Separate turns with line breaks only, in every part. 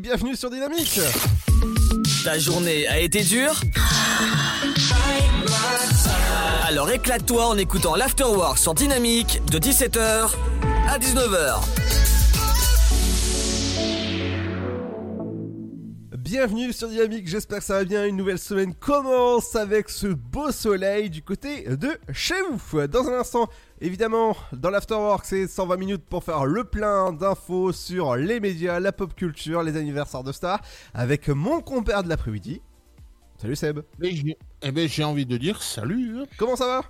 bienvenue sur Dynamique
Ta journée a été dure Alors éclate-toi en écoutant l'Afterwork sur Dynamique de 17h à 19h.
Bienvenue sur Dynamique, j'espère que ça va bien. Une nouvelle semaine commence avec ce beau soleil du côté de chez vous. Dans un instant, évidemment, dans l'Afterwork, c'est 120 minutes pour faire le plein d'infos sur les médias, la pop culture, les anniversaires de stars, avec mon compère de l'après-midi. Salut Seb.
Eh ben, j'ai envie de dire salut. hein.
Comment ça va?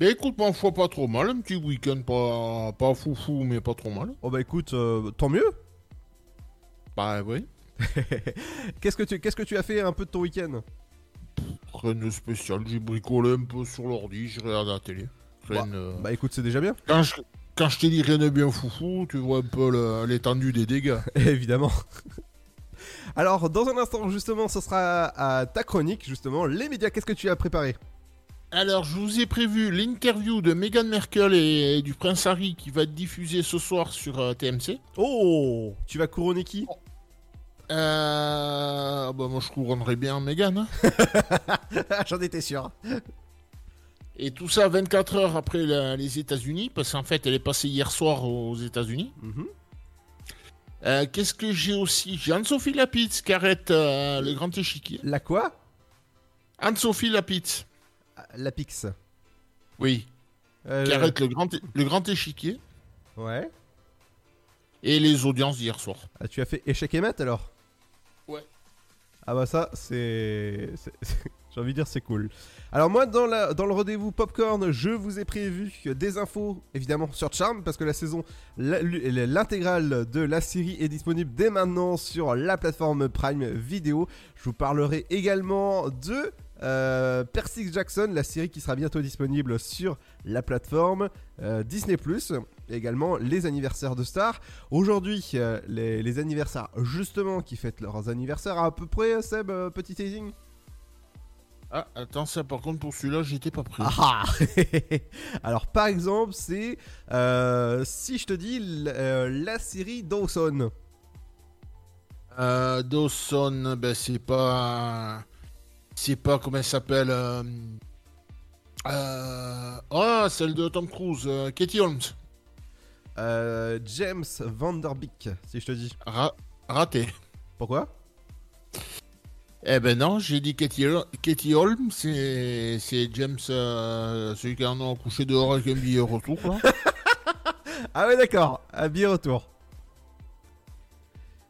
Ben écoute, ma foi, pas trop mal. Un petit week-end pas, pas foufou, mais pas trop mal.
Oh bah écoute, euh, tant mieux.
Bah oui.
Qu'est-ce que tu qu'est-ce que tu as fait un peu de ton week-end?
Rien de spécial. J'ai bricolé un peu sur l'ordi, j'ai regardé la télé. Rien, euh,
Bah écoute, c'est déjà bien.
quand, je, quand je t'ai dit rien de bien foufou, tu vois un peu l'étendue des dégâts.
Évidemment. Alors, dans un instant, justement, ce sera à ta chronique, justement, les médias. Qu'est-ce que tu as préparé?
Alors, je vous ai prévu l'interview de Meghan Merkel et, du prince Harry qui va être diffusée ce soir sur euh, TMC.
Oh Tu vas couronner qui?
Euh, bah moi je couronnerais bien Meghan. hein.
J'en étais sûr.
Et tout ça 24 heures après la- les États-Unis, parce qu'en fait elle est passée hier soir aux États-Unis.
Mhm.
Euh, Qu'est-ce que j'ai aussi? J'ai Anne-Sophie Lapitz qui arrête euh, le grand échiquier.
La quoi?
Anne-Sophie Lapitz,
Ah, La Pix.
oui,
Euh,
qui arrête le grand, é- le grand échiquier
Ouais.
et les audiences d'hier soir.
Ah, tu as fait échec et mat alors?
Ouais.
Ah bah ça, c'est... J'ai envie dire c'est cool. Alors moi, dans, le rendez-vous Popcorn, je vous ai prévu des infos, évidemment, sur Charm, parce que la saison, l'intégrale de la série est disponible dès maintenant sur la plateforme Prime Video. Je vous parlerai également de euh, Percy Jackson, la série qui sera bientôt disponible sur la plateforme euh, Disney+, également les anniversaires de stars. Aujourd'hui, euh, les, les anniversaires, justement, qui fêtent leurs anniversaires à peu près, Seb, euh, petit teasing?
Ah, attends, ça par contre pour celui-là j'étais pas prêt.
Ah Alors, par exemple, c'est euh, si je te dis euh, la série Dawson.
Euh, Dawson, ben c'est pas. C'est pas comment elle s'appelle. Ah, celle de Tom Cruise, Katie Holmes.
James Vanderbeek, si je te dis.
Ra- raté.
Pourquoi?
Eh ben non, j'ai dit Katie, Katie Holmes, c'est James, euh, celui qui en a couché dehors avec un billet retour. Là.
Ah ouais, d'accord. Habillé retour.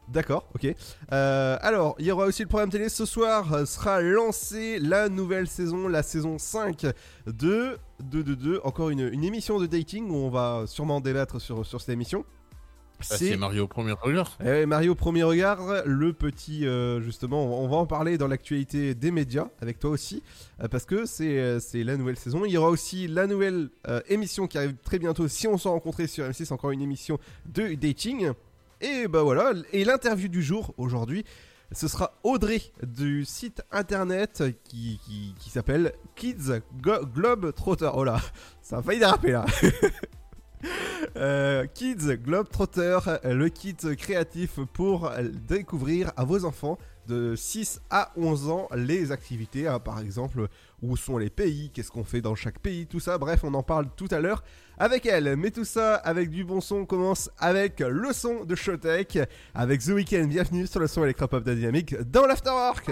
D'accord, ok. Euh, alors, il y aura aussi le programme télé. Ce soir euh, sera lancée la nouvelle saison, la saison 5 de, de, de, de- encore une, une émission de dating où on va sûrement débattre sur, sur cette émission.
Bah, c'est Mario au premier regard.
Eh Mario Premier Regard, le petit, euh, justement, on va en parler dans l'actualité des médias avec toi aussi, euh, parce que c'est euh, c'est la nouvelle saison. Il y aura aussi la nouvelle euh, émission qui arrive très bientôt, si on s'en rencontrait sur M6, encore une émission de dating. Et bah voilà, et l'interview du jour aujourd'hui, ce sera Audrey du site internet qui, qui, qui s'appelle Kids Go- Globe Trotter. Oh là, ça a failli déraper là. Euh, Kids Globetrotter, le kit créatif pour découvrir à vos enfants de 6 à 11 ans les activités, hein, par exemple où sont les pays, qu'est-ce qu'on fait dans chaque pays, tout ça, bref on en parle tout à l'heure avec elle. Mais tout ça avec du bon son, on commence avec le son de Showtech, avec The Weeknd, bienvenue sur le son électropop de dynamique dans l'Afterwork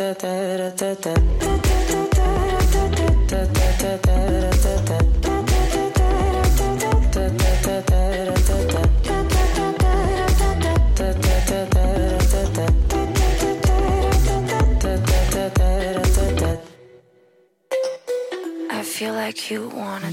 I feel
like you wanna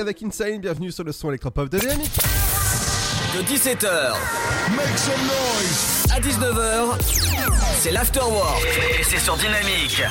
avec Insane, bienvenue sur le son électropop de Dynamique.
De 17h à 19h, c'est l'afterwork. Et c'est sur Dynamique.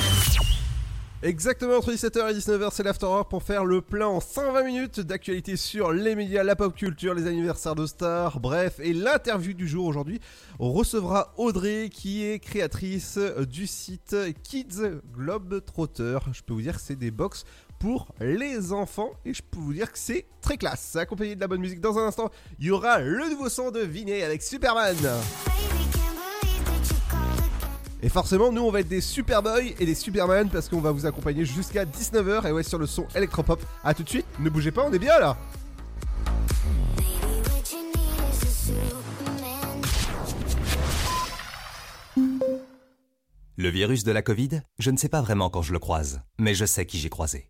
Exactement entre 17h et 19h, c'est l'Afterwork pour faire le plein en 120 minutes d'actualité sur les médias, la pop culture, les anniversaires de stars, bref, et l'interview du jour aujourd'hui. On recevra Audrey qui est créatrice du site Kids Globetrotter. Je peux vous dire que c'est des box pour les enfants et je peux vous dire que c'est très classe. Accompagné de la bonne musique. Dans un instant, il y aura le nouveau son de Vinet avec Superman. Et forcément, nous on va être des Superboys et des Superman parce qu'on va vous accompagner jusqu'à 19h et ouais sur le son électropop. A tout de suite, ne bougez pas, on est bien là.
Le virus de la Covid, je ne sais pas vraiment quand je le croise, mais je sais qui j'ai croisé.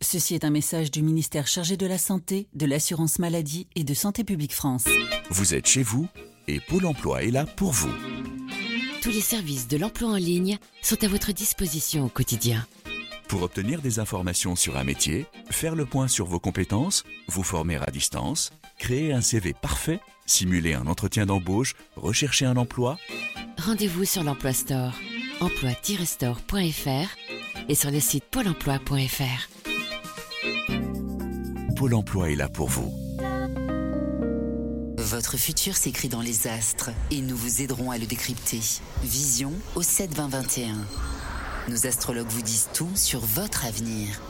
Ceci est un message du ministère chargé de la Santé, de l'Assurance Maladie et de Santé Publique France.
Vous êtes chez vous et Pôle emploi est là pour vous.
Tous les services de l'emploi en ligne sont à votre disposition au quotidien.
Pour obtenir des informations sur un métier, faire le point sur vos compétences, vous former à distance, créer un CV parfait, simuler un entretien d'embauche, rechercher un emploi,
Rendez-vous sur l'Emploi Store, emploi-store.fr et sur le site pôle emploi.fr.
Pôle emploi est là pour vous.
Votre futur s'écrit dans les astres et nous vous aiderons à le décrypter. Vision au 7 20 21. Nos astrologues vous disent tout sur votre avenir.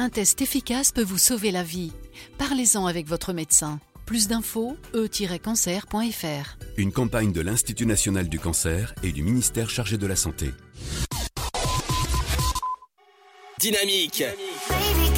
Un test efficace peut vous sauver la vie. Parlez-en avec votre médecin. Plus d'infos, e-cancer.fr.
Une campagne de l'Institut national du cancer et du ministère chargé de la santé.
Dynamique. Dynamique.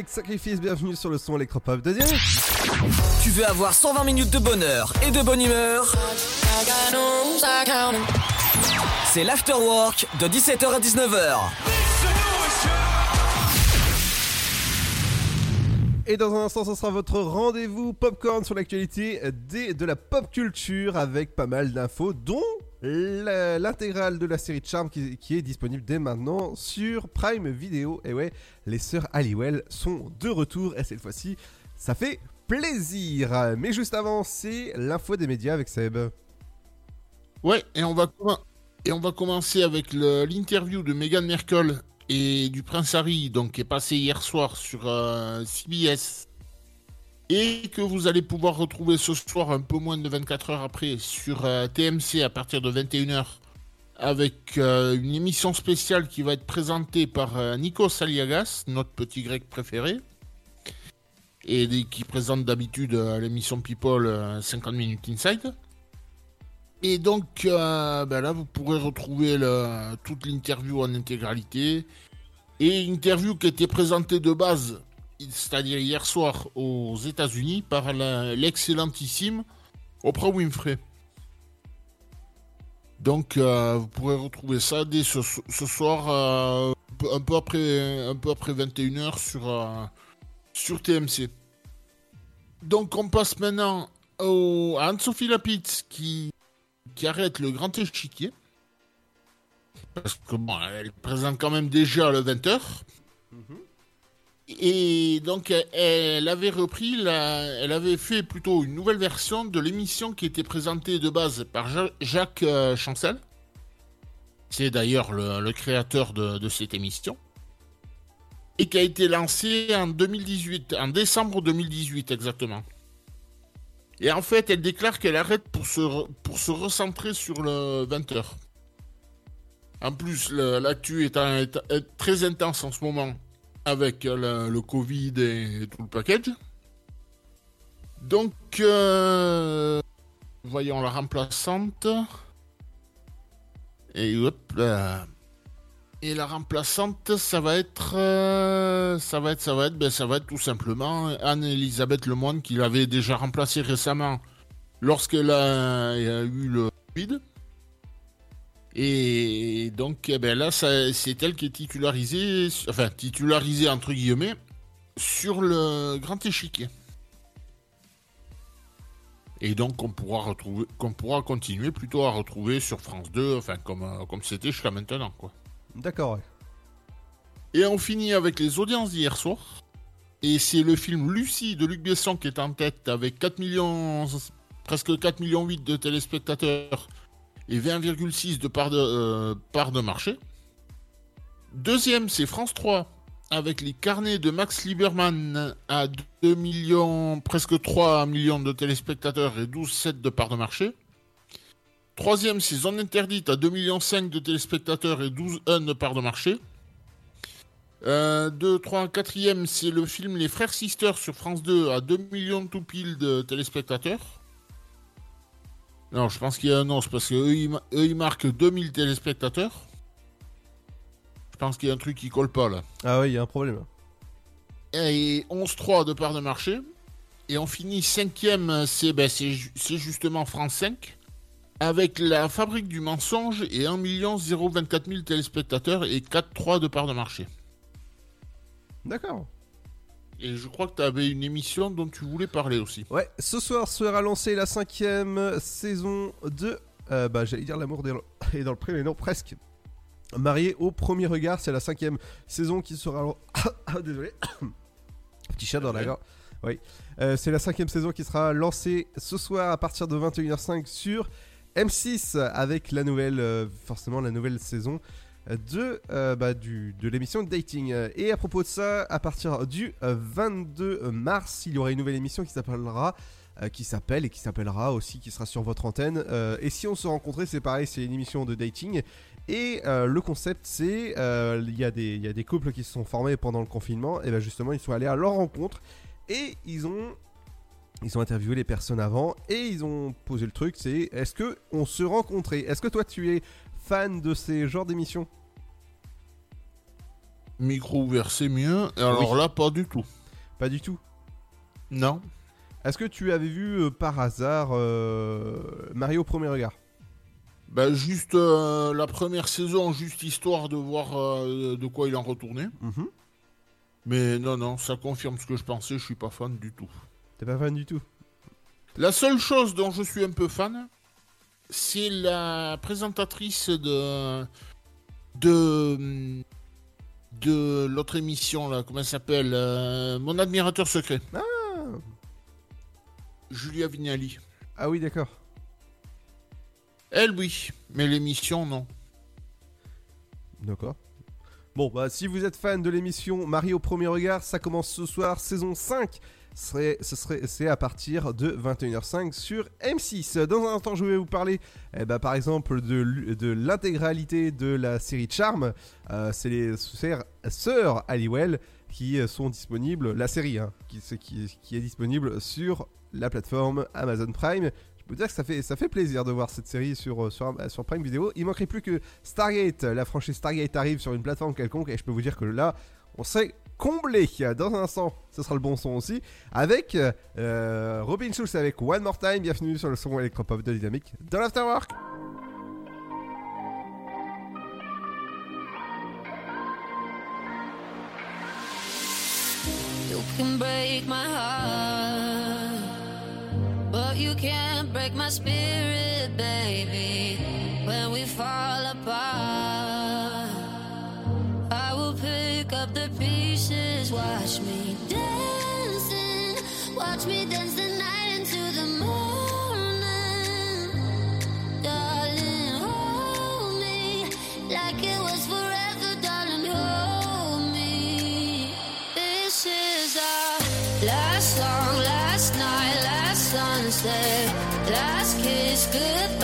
Avec Sacrifice, bienvenue sur le son électropop de Dieu.
Tu veux avoir 120 minutes de bonheur et de bonne humeur? C'est l'afterwork de 17h à 19h.
Et dans un instant, ce sera votre rendez-vous popcorn sur l'actualité de la pop culture avec pas mal d'infos, dont l'intégrale de la série de Charm qui, est disponible dès maintenant sur Prime Video. Et ouais, les sœurs Halliwell sont de retour et cette fois-ci, ça fait plaisir. Mais juste avant, c'est l'info des médias avec Seb.
Ouais, et on va, et on va commencer avec l'interview de Meghan Merkel et du prince Harry, donc qui est passé hier soir sur euh, CBS. Et que vous allez pouvoir retrouver ce soir, un peu moins de 24 heures après, sur euh, TMC à partir de 21h, avec euh, une émission spéciale qui va être présentée par euh, Nikos Aliagas, notre petit grec préféré, et qui présente d'habitude euh, l'émission People euh, 50 Minutes Inside. Et donc, ben là, vous pourrez retrouver toute l'interview en intégralité. Et interview qui été présentée de base, c'est-à-dire hier soir aux États-Unis, par l'excellentissime Oprah Winfrey. Donc, euh, vous pourrez retrouver ça dès ce, soir, euh, un peu- après, un peu après 21h sur, euh, TMC. Donc, on passe maintenant au, à Anne-Sophie Lapitz qui qui arrête le grand échiquier. Parce que bon, elle présente quand même déjà le 20h. Et donc, elle- avait repris, elle avait fait plutôt une nouvelle version de l'émission qui était présentée de base par Ja- Jacques euh, Chancel. C'est d'ailleurs le, créateur de, cette émission. Et qui a été lancée en 2018, en décembre 2018 exactement. Et en fait, elle déclare qu'elle arrête pour se, pour se recentrer sur le 20h. En plus, l'actu est très intense en ce moment avec le, le Covid et tout le package. Donc, euh, voyons la remplaçante. Et la remplaçante, ça va être, euh, ça va être, ça va être, ben, ça va être tout simplement Anne-Elisabeth Lemoine qui l'avait déjà remplacée récemment lorsqu'elle a, a eu le Covid. Et donc, eh ben là, c'est elle qui est titularisée, enfin titularisée entre guillemets, sur le grand échiquier. Et donc, on pourra retrouver, qu'on pourra continuer plutôt à retrouver sur France 2, enfin comme euh, comme c'était jusqu'à maintenant, quoi.
D'accord, ouais.
Et on finit avec les audiences d'hier soir. Et c'est le film Lucie de Luc Besson qui est en tête avec 4 millions, presque 4 millions 8 de téléspectateurs et 20,6 de part de, euh, de marché. Deuxième, c'est France 3 avec les carnets de Max Lieberman à 2 millions, presque 3 millions de téléspectateurs et 12,7 de part de marché. Troisième, c'est Zone Interdite à 2,5 millions de téléspectateurs et 12,1 de part de marché. Euh, 2, 3, 4ème, c'est le film Les Frères Sisters sur France 2 à 2 millions tout pile de téléspectateurs. Non, je pense qu'il y a un os parce qu'eux, ils, ma- eux, ils marquent 2000 téléspectateurs. Je pense qu'il y a un truc qui colle pas là.
Ah ouais, il y a un problème.
Et 11-3 de part de marché. Et on finit cinquième, c'est ben, c'est ju- c'est justement France 5. Avec la fabrique du mensonge et 1 024 000 téléspectateurs et 4-3 de part de marché.
D'accord.
Et je crois que tu avais une émission dont tu voulais parler aussi.
Ouais, ce soir sera lancée la cinquième saison de. euh, bah, j'allais dire l'amour est dans- est dans le pré, mais non, presque. Marié au premier regard, c'est la cinquième saison qui sera. Ah, Désolé. Petit chat dans la gorge. Oui. Euh, c'est la cinquième saison qui sera lancée ce soir à partir de 21h05 sur M6 avec la nouvelle, euh, forcément la nouvelle saison de, euh, bah, du, de l'émission dating. Et à propos de ça, à partir du euh, 22 mars, il y aura une nouvelle émission qui s'appellera euh, qui s'appelle et qui s'appellera aussi, qui sera sur votre antenne. Euh, et si on se rencontrait, c'est pareil, c'est une émission de dating. Et euh, le concept, c'est euh, il y, a des- il y a des couples qui se sont formés pendant le confinement, et ben justement, ils sont allés à leur rencontre et ils ont ils ont interviewé les personnes avant et ils ont posé le truc, c'est est-ce que on se rencontrait? Est-ce que toi tu es fan de ces genres d'émissions
Micro ouvert, c'est mieux. Et alors
Oui.
là, pas du tout.
Pas du tout.
Non.
Est-ce que tu avais vu euh, par hasard euh, Mario au premier regard?
Bah, juste euh, la première saison, juste histoire de voir de quoi il en retournait.
Mhm.
Mais non, non, ça confirme ce que je pensais, je suis pas fan du tout.
T'es pas fan du tout?
La seule chose dont je suis un peu fan, c'est la présentatrice de. de. de l'autre émission, là, comment elle s'appelle euh, Mon admirateur secret.
Ah
Julia Vignali.
Ah oui, d'accord.
Elle, oui, mais l'émission, non.
D'accord. Bon, bah, si vous êtes fan de l'émission Marie au premier regard, ça commence ce soir, saison 5. Serait, ce serait, c'est à partir de 21h05 sur M6. Dans un instant, je vais vous parler, eh ben, par exemple, de, l'intégralité de la série Charm. Euh, c'est les sœurs, Halliwell qui euh, sont disponibles, la série, hein, qui, c'est- est disponible sur la plateforme Amazon Prime. Je peux dire que ça fait, ça fait plaisir de voir cette série sur, euh, sur, sur Prime Video. Il manquerait plus que Stargate, la franchise Stargate arrive sur une plateforme quelconque et je peux vous dire que là, on s'est comblé. Dans un instant, ce sera le bon son aussi. Avec euh, Robin Schulz avec One More Time. Bienvenue sur le son électropop de Dynamique dans l'Afterwork.
You can break my heart, but you can't break my spirit, baby. When we fall apart, pick up the pieces. Watch me dancing, watch me dance the night into the morning. Darling, hold me like it was forever, darling, hold me. This is our last song, last night, last sunset, last kiss, goodbye,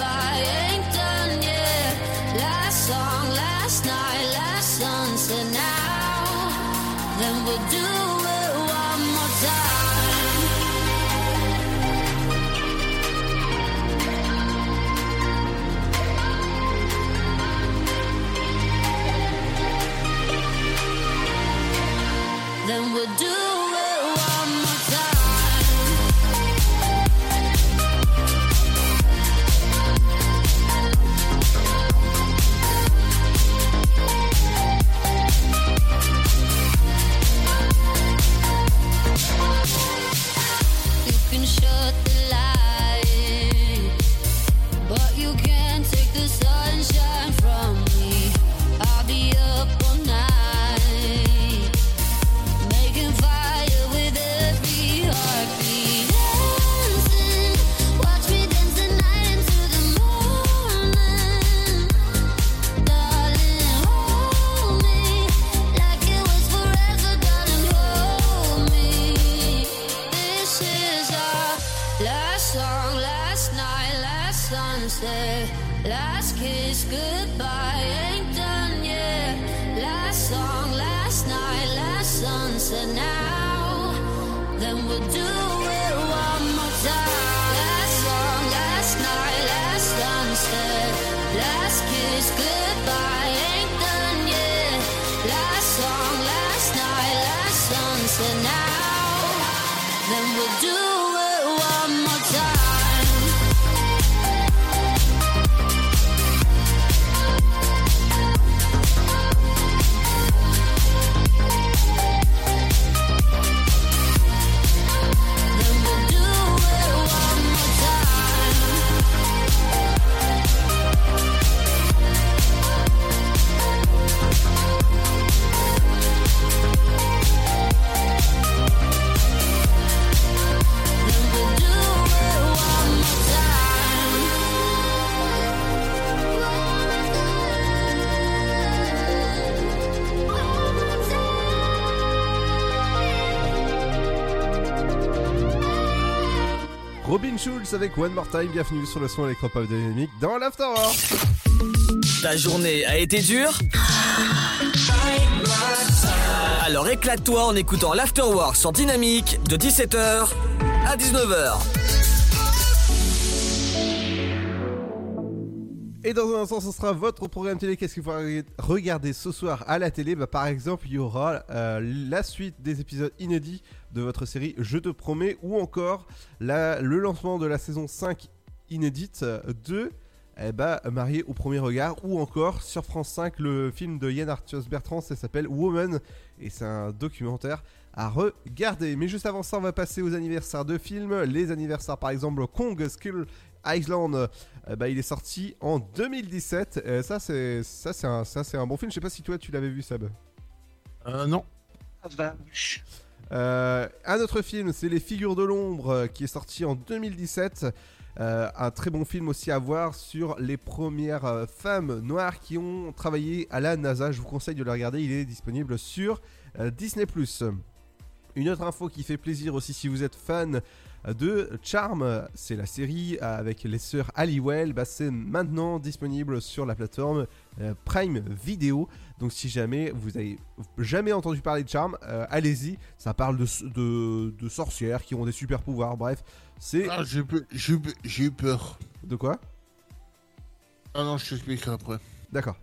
Schulz avec One More Time. Bienvenue sur le son électropop Dynamique dans l'Afterwork.
Ta journée a été dure Alors éclate-toi en écoutant l'Afterwork sur Dynamique de 17h à 19h.
Et dans un instant, ce sera votre programme télé. Qu'est-ce qu'il faut regarder ce soir à la télé? Bah, Par exemple, il y aura euh, la suite des épisodes inédits de votre série Je te promets, ou encore le lancement de la saison 5 inédite de eh bah, Marié au premier regard, ou encore sur France 5 le film de Yann Arthus Bertrand, ça s'appelle Woman, et c'est un documentaire à regarder. Mais juste avant ça, on va passer aux anniversaires de films. Les anniversaires, par exemple, Kong Skull Island, euh, bah, il est sorti en 2017. Euh, ça, c'est ça, c'est un, ça, c'est un bon film. Je sais pas si toi, tu l'avais vu, Seb.
Euh, non.
Euh, un autre film, c'est Les Figures de l'ombre, euh, qui est sorti en 2017. Euh, un très bon film aussi à voir sur les premières femmes noires qui ont travaillé à la NASA. Je vous conseille de le regarder, il est disponible sur euh, Disney ⁇ Une autre info qui fait plaisir aussi si vous êtes fan de Charm, c'est la série avec les sœurs Halliwell, bah, c'est maintenant disponible sur la plateforme euh, Prime Video. Donc si jamais vous avez jamais entendu parler de Charm, euh, allez-y, ça parle de, de, de sorcières qui ont des super pouvoirs, bref, c'est...
Ah, j'ai eu peur.
De quoi?
Ah non, je t'expliquerai après.
D'accord.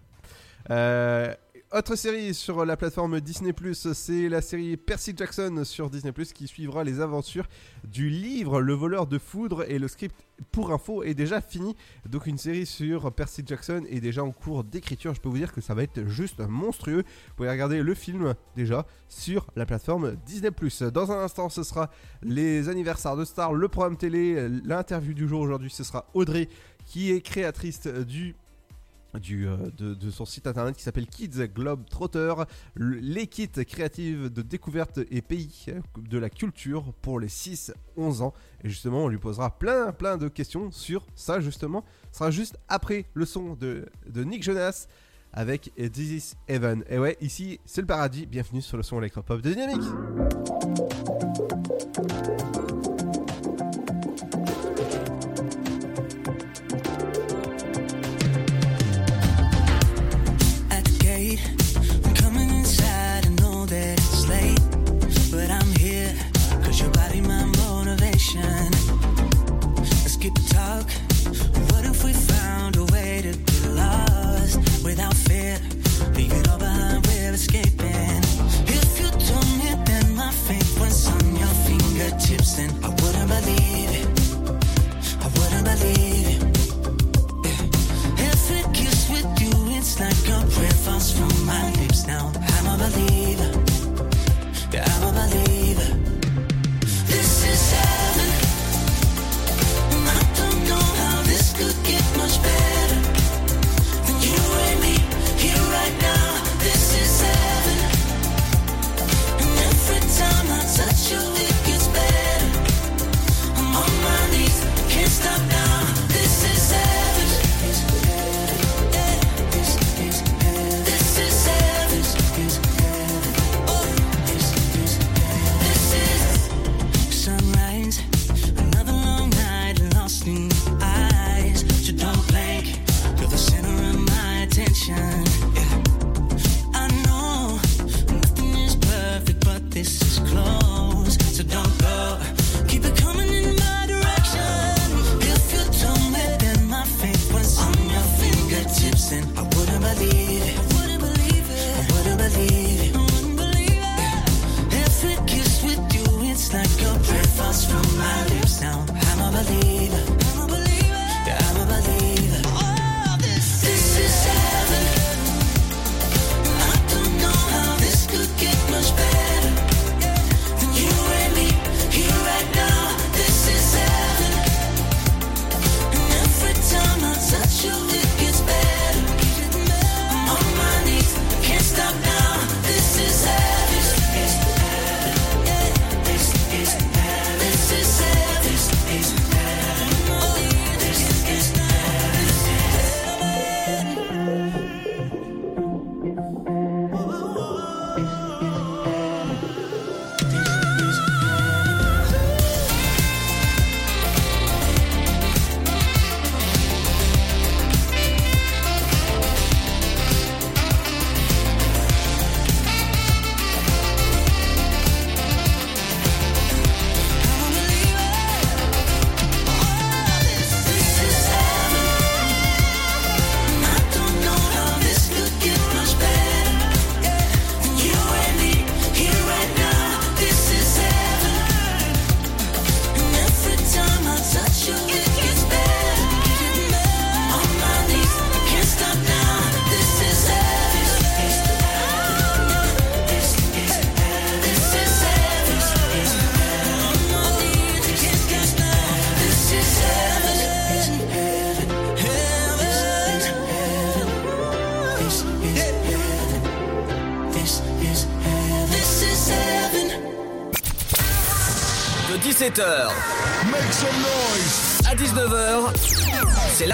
Euh, autre série sur la plateforme Disney c'est la série Percy Jackson sur Disney qui suivra les aventures du livre Le voleur de foudre et le script pour info est déjà fini. Donc une série sur Percy Jackson est déjà en cours d'écriture. Je peux vous dire que ça va être juste monstrueux. Vous pouvez regarder le film déjà sur la plateforme Disney Dans un instant, ce sera les anniversaires de stars, le programme télé, l'interview du jour aujourd'hui, ce sera Audrey qui est créatrice du euh, de, son site internet qui s'appelle Kids Globe Trotter, les kits créatifs de découverte et pays de la culture pour les 6-11 ans. Et justement, on lui posera plein plein de questions sur ça justement. Ce sera juste après le son de, de Nick Jonas avec This is Heaven. Et ouais, ici c'est le paradis. Bienvenue sur le son électropop de Dynamique.
without fear. Leave it all behind, we're escaping. If you told me that my fate was on your fingertips, then
I wouldn't believe it. I wouldn't believe it. Yeah. Every kiss with you, it's like a prayer falls from my lips. Now I'm a believer. Yeah, I'm a believer. This is heaven. I don't know how this could get.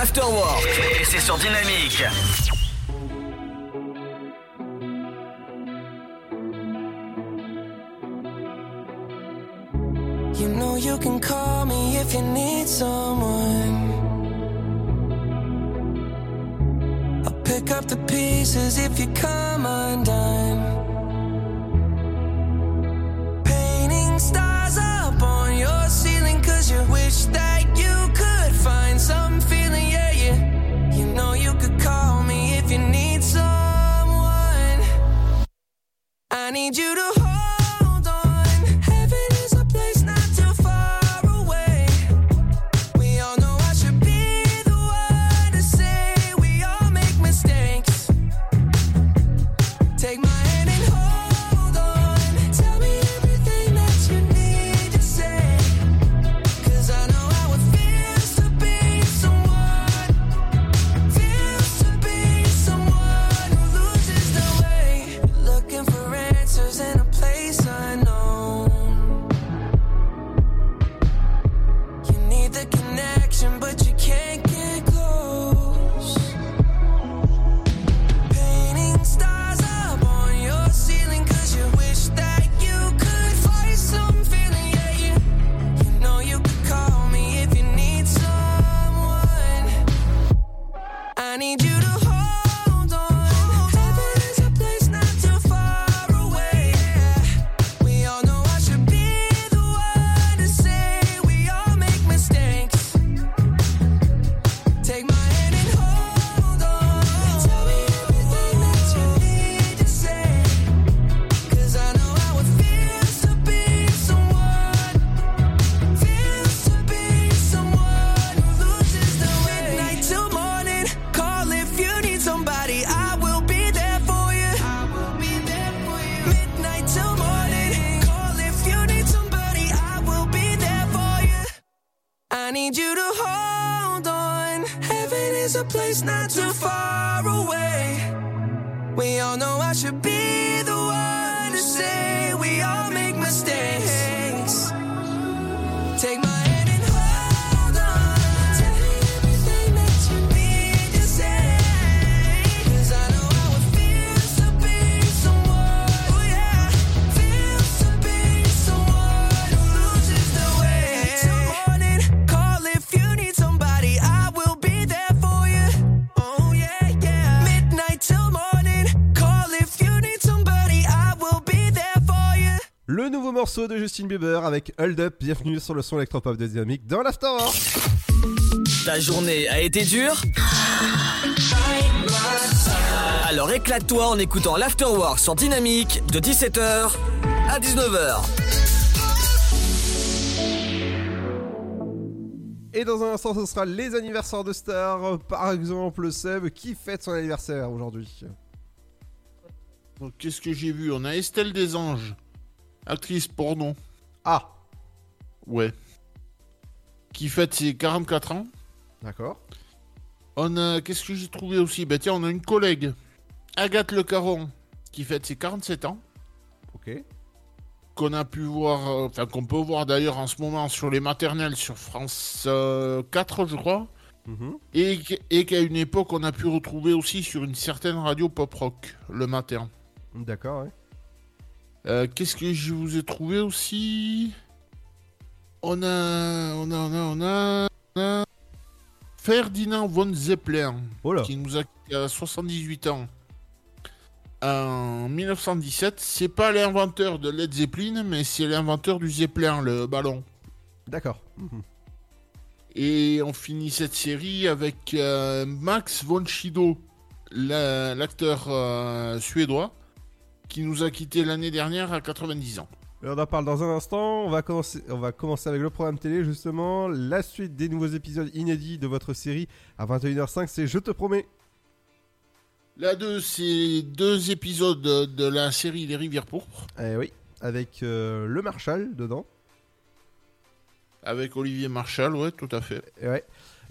L'afterwork et c'est
sur Dynamique. Morceau de Justin Bieber avec Hold Up. Bienvenue sur le son électropop de Dynamique dans l'Afterwork.
Ta journée a été dure? Alors éclate-toi en écoutant l'Afterwork sur Dynamique de 17h à 19h.
Et dans un instant, ce sera les anniversaires de stars. Par exemple, Seb qui fête son anniversaire aujourd'hui?
Qu'est-ce que j'ai vu? On a Estelle Desanges, actrice porno.
Ah
Ouais. Qui fête ses 44 ans.
D'accord.
On a. Qu'est-ce que j'ai trouvé aussi? Bah, tiens, on a une collègue, Agathe Le Caron, qui fête ses 47 ans.
Ok.
Qu'on a pu voir. euh, Enfin, qu'on peut voir d'ailleurs en ce moment sur les maternelles sur France euh, 4, je crois.
Mhm.
Et qu'à une époque, on a pu retrouver aussi sur une certaine radio pop rock le matin.
D'accord, ouais.
Euh, Qu'est-ce que je vous ai trouvé aussi? On a, on a, on a, on a, on a Ferdinand von Zeppelin, qui nous a quittés à 78 ans. En 1917, c'est pas l'inventeur de Led Zeppelin, mais c'est l'inventeur du Zeppelin, le ballon.
D'accord.
Et on finit cette série avec euh, Max von la- l'acteur euh, suédois, qui nous a quittés l'année dernière à 90 ans.
On en parle dans un instant. On va, commencer, on va commencer avec le programme télé, justement. La suite des nouveaux épisodes inédits de votre série à 21h05, c'est Je te promets.
Là, deux, c'est deux épisodes de, la série Les Rivières Pourpres,
Eh oui, avec euh, le Marshall dedans.
avec Olivier Marchal, ouais, tout à fait.
Et ouais.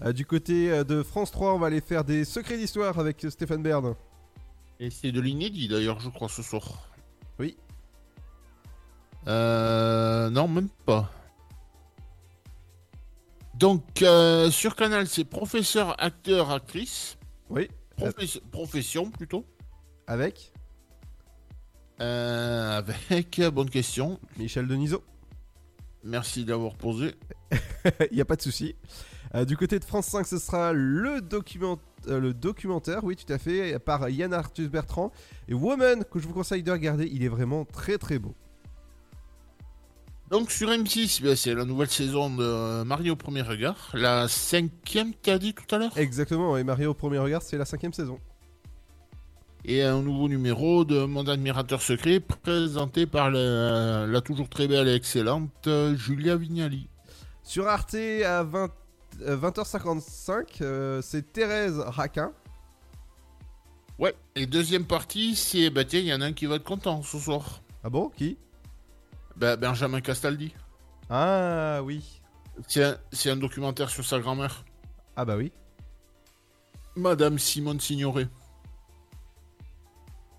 Euh, du côté euh, de France 3, on va aller faire des secrets d'histoire avec Stéphane Baird.
Et c'est de l'inédit d'ailleurs, je crois, ce soir.
Oui.
Euh, non, même pas. Donc, euh, sur Canal, c'est professeur, acteur, actrice.
Oui.
Profes- Profession, plutôt.
Avec
Euh, avec, bonne question.
Michel Denisot.
Merci d'avoir posé.
Il n'y a pas de souci. Euh, du côté de France 5, ce sera le, document, euh, le documentaire, oui, tout à fait, par Yann Arthus Bertrand. Et Woman, que je vous conseille de regarder, il est vraiment très très beau.
Donc, sur M6, ben, c'est la nouvelle saison de Mario au premier regard. La cinquième, t'as dit tout à l'heure?
Exactement, et Mario au premier regard, c'est la cinquième saison.
Et un nouveau numéro de Mon admirateur secret, présenté par la, la toujours très belle et excellente euh, Julia Vignali.
Sur Arte, à 20, euh, 20h55, euh, c'est Thérèse Raquin.
Ouais, et deuxième partie, c'est. Bah tiens, il y en a un qui va être content ce soir.
Ah bon Qui?
Bah, Benjamin Castaldi.
Ah oui.
C'est un, c'est un documentaire sur sa grand-mère.
Ah bah oui.
Madame Simone Signoret.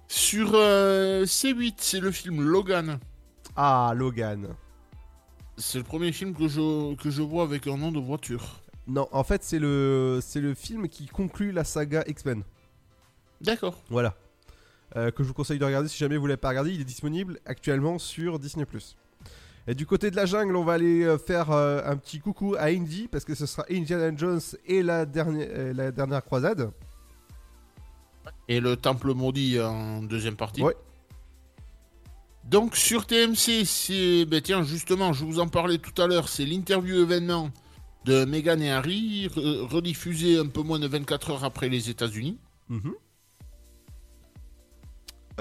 Sur euh, C8, c'est le film Logan.
Ah, Logan.
C'est le premier film que je, que je vois avec un nom de voiture.
Non, en fait, c'est le, c'est le film qui conclut la saga X-Men.
D'accord.
Voilà. Euh, que je vous conseille de regarder si jamais vous l'avez pas regardé. Il est disponible actuellement sur Disney+. Et du côté de la jungle, on va aller euh, faire euh, un petit coucou à Indy parce que ce sera Indiana Jones et la dernière, euh, la dernière croisade.
Et le Temple Maudit en deuxième partie.
Ouais.
Donc sur TMC, c'est. Ben tiens, justement, je vous en parlais tout à l'heure, c'est l'interview événement de Meghan et Harry, re- rediffusé un peu moins de 24 heures après les États-Unis.
Mhm.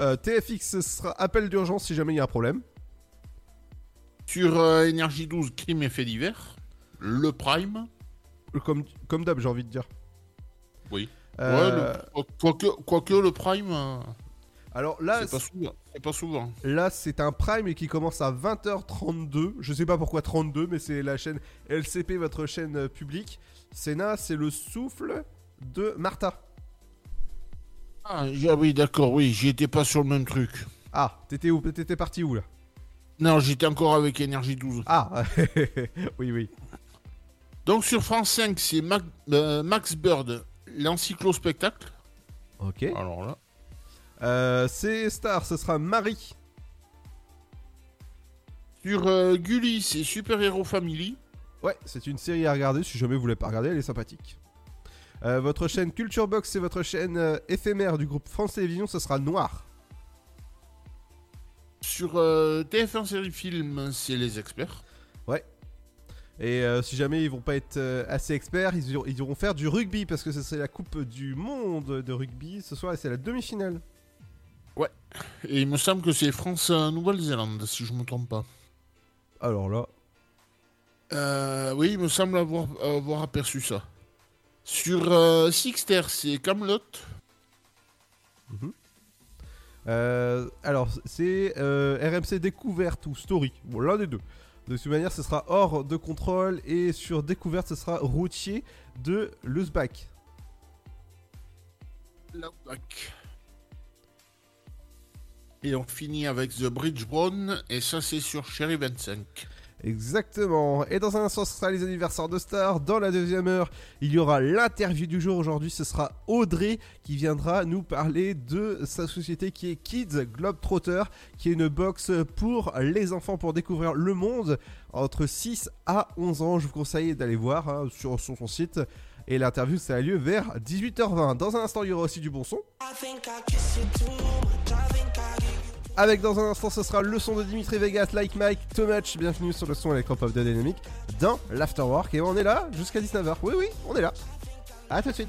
Euh, TFX, sera appel d'urgence si jamais il y a un problème.
Sur euh, Énergie 12, crime et faits divers. Le Prime.
Comme, comme d'hab, j'ai envie de dire.
Oui.
Euh,
Ouais, quoique, quoique le Prime.
Alors là,
c'est pas souvent. C'est pas souvent.
Là, c'est un prime qui commence à 20h32. Je sais pas pourquoi 32, mais c'est la chaîne LCP, votre chaîne euh, publique. Sénat, c'est le souffle de Martha.
Ah, ah oui, d'accord, oui, j'y étais pas sur le même truc.
Ah, t'étais où T'étais parti où là?
Non, j'étais encore avec Énergie 12.
Ah, oui, oui.
Donc sur France 5, c'est Mac- euh, Max Bird, l'encyclo-spectacle.
Ok.
Alors là.
Euh, c'est Star, ce sera Marie.
Sur euh, Gulli, c'est Super Hero Family.
Ouais, c'est une série à regarder. Si jamais vous voulez pas regarder, elle est sympathique. Euh, votre chaîne Culture Box, c'est votre chaîne euh, éphémère du groupe France Télévisions, ce sera Noir.
Sur euh, TF1 Série Film, c'est Les Experts.
Ouais. Et si jamais ils vont pas être assez experts, ils, iront- ils iront faire du rugby parce que c'est la Coupe du Monde de rugby ce soir et c'est la demi-finale.
Ouais. Et il me semble que c'est France-Nouvelle-Zélande, si je me trompe pas.
Alors là.
Euh, oui, il me semble avoir, avoir aperçu ça. Sur euh, Sixter, c'est Camelot.
Euh, alors, c'est RMC Découverte ou Story. Bon, l'un des deux. De toute manière, ce sera hors de contrôle. Et sur Découverte, ce sera routier de Leusbach.
Et on finit avec The Bridge Brown, et ça c'est sur Cherry 25.
Exactement. Et dans un instant, ce sera les anniversaires de stars. Dans la deuxième heure, il y aura l'interview du jour. Aujourd'hui, ce sera Audrey qui viendra nous parler de sa société qui est Kids Globetrotter, qui est une box pour les enfants pour découvrir le monde entre 6 à 11 ans. Je vous conseille d'aller voir hein, sur, sur son site. Et l'interview, ça a lieu vers 18h20. Dans un instant, il y aura aussi du bon son. Avec dans un instant, ce sera le son de Dimitri Vegas, Like Mike, Too Much. Bienvenue sur le son électropop de Dynamique dans l'Afterwork. Et on est là jusqu'à 19h. Oui, oui, on est là. A tout de suite.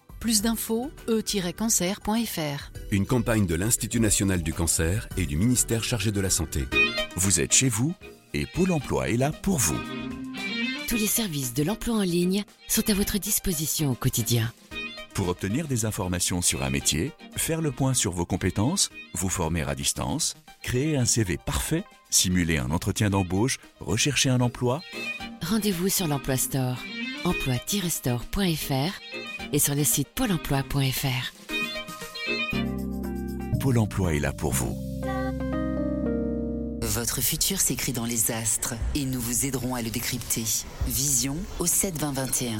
Plus d'infos, e-cancer.fr.
Une campagne de l'Institut national du cancer et du ministère chargé de la santé. Vous êtes chez vous et Pôle emploi est là pour vous.
Tous les services de l'emploi en ligne sont à votre disposition au quotidien.
Pour obtenir des informations sur un métier, faire le point sur vos compétences, vous former à distance, créer un CV parfait, simuler un entretien d'embauche, rechercher un emploi,
Rendez-vous sur l'Emploi Store, emploi-store.fr et sur le site pôle emploi.fr.
Pôle emploi est là pour vous.
Votre futur s'écrit dans les astres et nous vous aiderons à le décrypter. Vision au 7 20 21.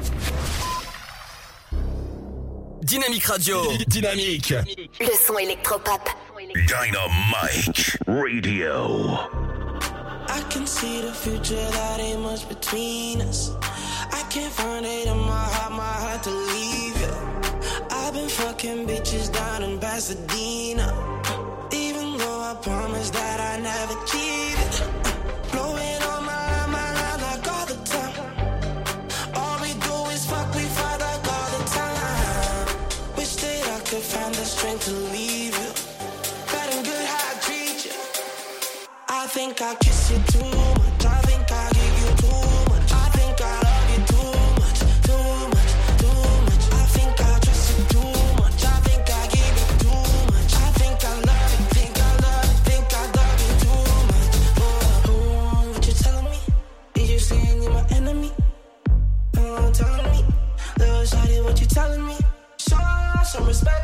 Dynamique Radio.
Dynamique.
Le son électropop.
Dynamite Radio.
I can see the future, that ain't much between us. I can't find it in my heart, my heart to leave you. I've been fucking bitches down in Pasadena. Even though I promised that I never cheated. Think I kiss you too much. I think I give you too much. I think I love you too much, too much, too much. I think I trust you too much. I think I give you too much. I think I love you, think I love you, think I love you too much. Oh, oh, what you telling me? Did you saying you're my enemy? Oh, telling me, little shawty, what you telling me? Show some respect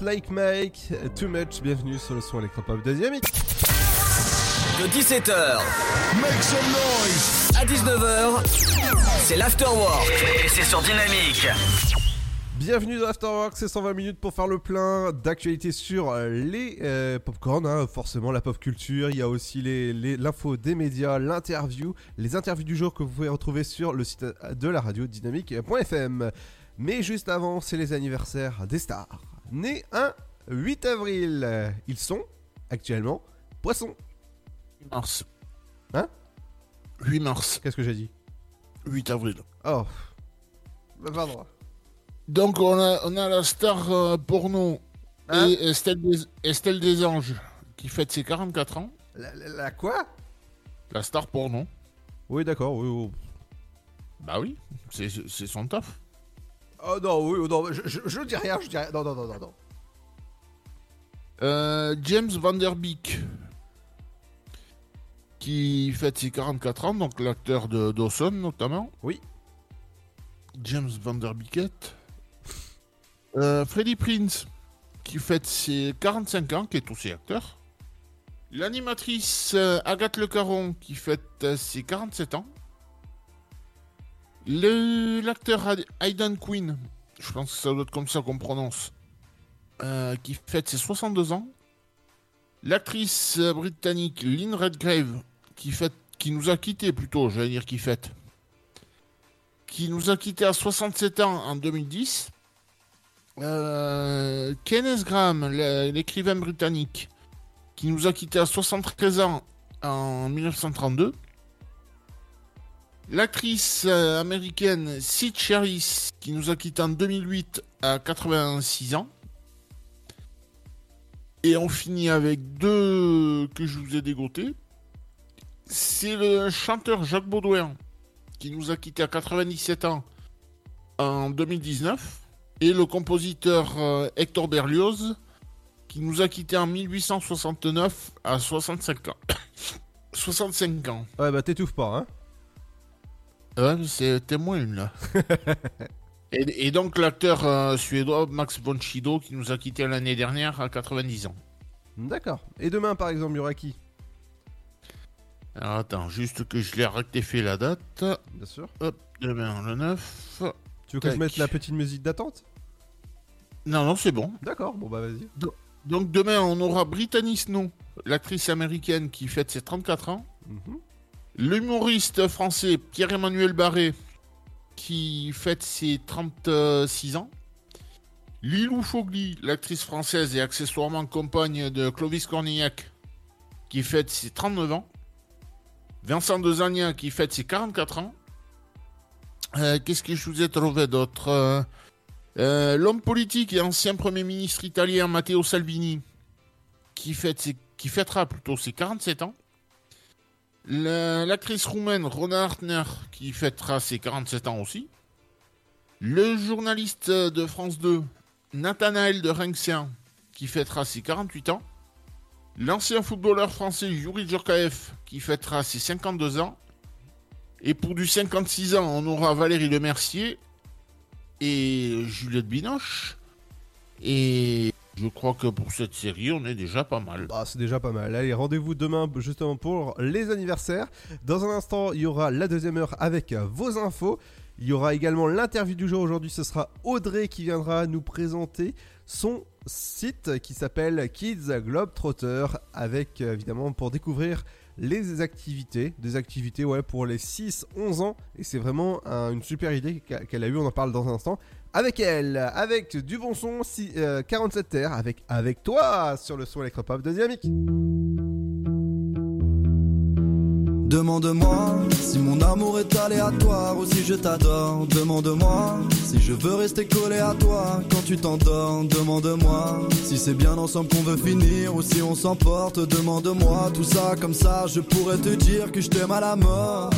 Like Mike, Too Much, bienvenue sur le son électropop de Dynamique.
De 17h
Make some noise.
à 19h, c'est l'afterwork. Et c'est sur Dynamique.
Bienvenue dans Afterwork, c'est 120 minutes pour faire le plein d'actualités sur euh, les euh, popcorn, hein, forcément la pop culture, il y a aussi les- les- l'info des médias, l'interview, les interviews du jour que vous pouvez retrouver sur le site de la radio dynamique.fm. Mais juste avant, c'est les anniversaires des stars. Nés un 8 avril, ils sont actuellement poissons.
Mars.
Hein?
8 mars.
Qu'est-ce que j'ai dit?
8 avril.
Oh, bah, pardon.
Donc on a, on a la star euh, porno
Hein?
Et Estelle des, Estelle des Anges qui fête ses 44 ans.
La, la- la quoi?
La star porno.
Oui, d'accord, oui, oui.
Bah oui, c'est son taf.
Oh non, oui, oh non, je, je, je dis rien, je dis rien. Non, non, non, non, non.
Euh, James Van Der Beek, qui fête ses 44 ans, donc l'acteur de Dawson notamment.
Oui.
James Van Der Beekett. Euh, Freddie Prince, qui fête ses 45 ans, qui est aussi acteur. L'animatrice euh, Agathe Le Caron, qui fête ses 47 ans. L'acteur Aidan Quinn, je pense que ça doit être comme ça qu'on prononce, euh, qui fête ses 62 ans. L'actrice euh, britannique Lynn Redgrave, qui, fête, qui nous a quittés plutôt, j'allais dire qui fête, qui nous a quittés à 67 ans en 2010. Euh, Kenneth Graham, l'écrivain britannique, qui nous a quittés à 73 ans en 1932. L'actrice euh, américaine Sid Charisse, qui nous a quittés en 2008 à 86 ans. Et on finit avec deux que je vous ai dégotés. C'est le chanteur Jacques Baudouin, qui nous a quittés à 97 ans en 2019. Et le compositeur euh, Hector Berlioz, qui nous a quittés en 1869 à 65 ans. 65 ans.
Ouais, bah t'étouffes pas, hein.
Ouais, mais c'est témoin une là. et, et donc l'acteur euh, suédois Max von Sydow qui nous a quittés l'année dernière à 90 ans.
D'accord. Et demain, par exemple, il y aura qui?
Alors attends, juste que je l'ai rectifié la date.
Bien sûr.
Hop, demain le 9.
Tu veux que je mette la petite musique d'attente?
Non, non, c'est bon.
D'accord, bon bah vas-y.
Do- Donc demain, on aura Brittany Snow, l'actrice américaine qui fête ses 34 ans.
Mhm.
L'humoriste français Pierre-Emmanuel Barré qui fête ses 36 ans. Lilou Fogli, l'actrice française et accessoirement compagne de Clovis Cornillac, qui fête ses 39 ans. Vincent Dezania qui fête ses 44 ans. Euh, Qu'est-ce que je vous ai trouvé d'autre Euh, euh, L'homme politique et ancien Premier ministre italien Matteo Salvini, qui, fête qui fêtera plutôt ses 47 ans. La- L'actrice roumaine Rona Hartner, qui fêtera ses 47 ans aussi. Le journaliste de France 2, Nathanaël de Rinxien, qui fêtera ses 48 ans. L'ancien footballeur français Yuri Djorkaeff, qui fêtera ses 52 ans. Et pour du 56 ans, on aura Valérie Lemercier et Juliette Binoche. Et je crois que pour cette série, on est déjà pas mal.
Bah, c'est déjà pas mal. Allez, rendez-vous demain justement pour les anniversaires. Dans un instant, il y aura la deuxième heure avec vos infos. Il y aura également l'interview du jour. Aujourd'hui, ce sera Audrey qui viendra nous présenter son site qui s'appelle Kids Globetrotter avec euh, évidemment pour découvrir les activités, des activités ouais, pour les 6-11 ans. Et c'est vraiment un- une super idée qu'elle a eue, on en parle dans un instant. Avec elle, avec du bon son, si- euh, 47 terres, avec, avec toi sur le son électropop de Dynamique.
Demande-moi si mon amour est aléatoire ou si je t'adore. Demande-moi si je veux rester collé à toi quand tu t'endors. Demande-moi si c'est bien ensemble qu'on veut finir ou si on s'emporte. Demande-moi tout ça comme ça, je pourrais te dire que je t'aime à la mort.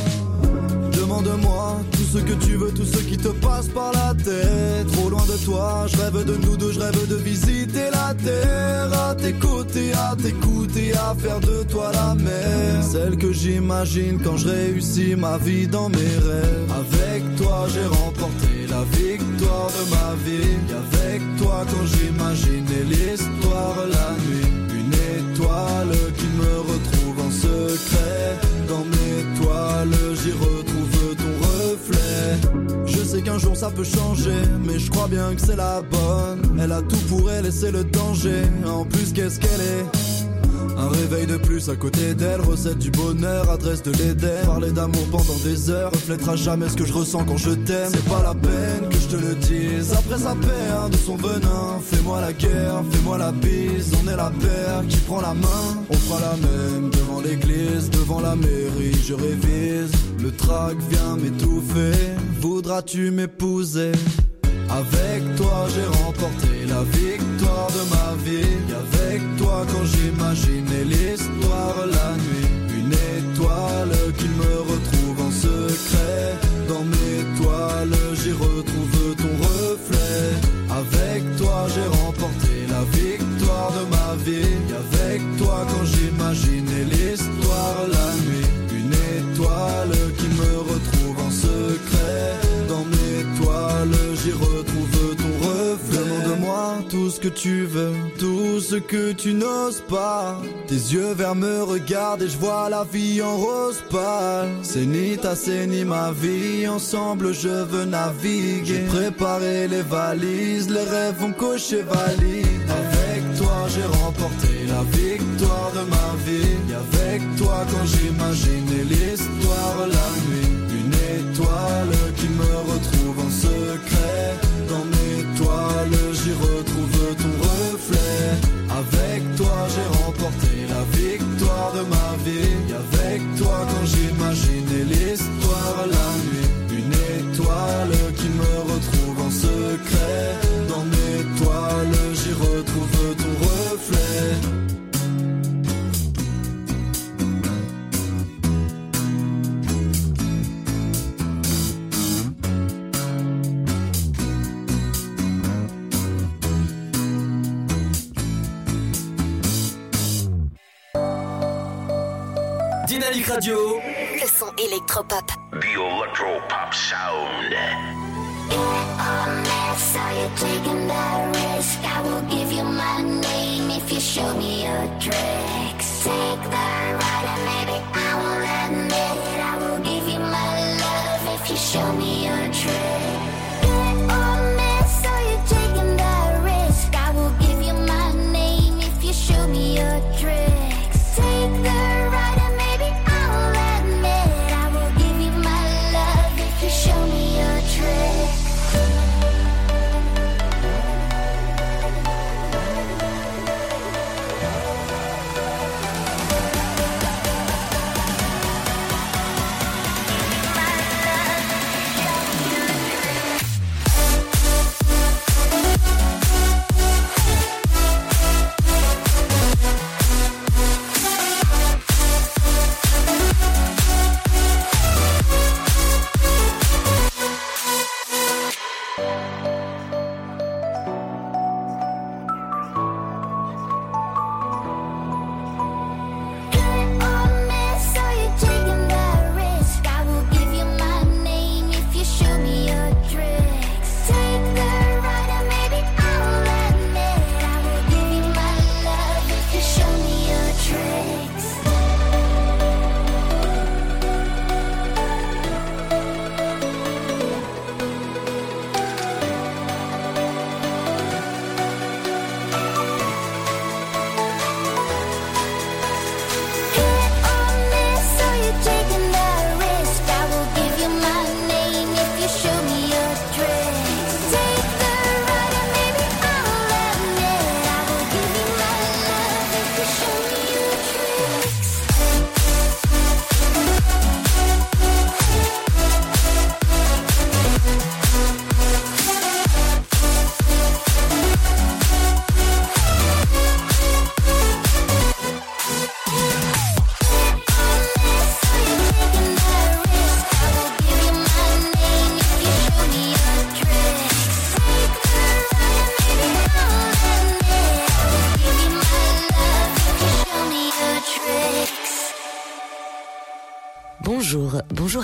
Demande-moi tout ce que tu veux, tout ce qui te passe par la tête. Trop loin de toi, je rêve de nous deux, je rêve de visiter la terre. À tes côtés, à t'écouter, à faire de toi la mère. Celle que j'imagine quand je réussis ma vie dans mes rêves. Avec toi, j'ai remporté la victoire de ma vie. Et avec toi, quand j'imaginais l'histoire la nuit. Une étoile qui me retrouve en secret. Dans mes toiles, j'y retrouve ton reflet. Je sais qu'un jour ça peut changer, mais je crois bien que c'est la bonne. Elle a tout pour elle et c'est le danger. En plus, qu'est-ce qu'elle est? Un réveil de plus à côté d'elle, recette du bonheur, adresse de l'Éden. Parler d'amour pendant des heures reflètera jamais ce que je ressens quand je t'aime. C'est pas la peine que je te le dise. Après sa perd de son venin, fais-moi la guerre, fais-moi la bise. On est la paire qui prend la main. On fera la même devant l'église, devant la mairie. Je révise, le trac vient m'étouffer. Voudras-tu m'épouser? Avec toi j'ai remporté la victoire de ma vie j'imaginais l'histoire la nuit Une étoile qui me retrouve en secret Dans mes toiles j'y retrouve ton reflet Avec toi j'ai remporté la victoire de ma vie imaginer l'histoire la nuit. Une étoile qui me retrouve en secret. Dans mes toiles, j'y retrouve ton reflet. Demande-moi tout ce que tu veux, ce que tu n'oses pas. Tes yeux verts me regardent et je vois la vie en rose pâle. C'est ni ta, c'est ni ma vie. Ensemble, je veux naviguer. J'ai préparé les valises, les rêves vont cocher valide. Avec toi, j'ai remporté la victoire de ma vie. Et avec toi, quand j'imaginais l'histoire la nuit. Une étoile qui me retrouve en secret. Dans mes toiles, j'y retrouve ton Avec toi, j'ai remporté la victoire de ma vie. Et avec toi, quand j'imaginais l'histoire la nuit. Une étoile qui me retrouve en secret. Dans
Dynamique Radio.
Le son électropop.
The Electro Pop Sound.
So you're taking that risk. I will give you my name if you show me your tricks. Take the ride and maybe I will admit it. I will give you my love if you show me your trick.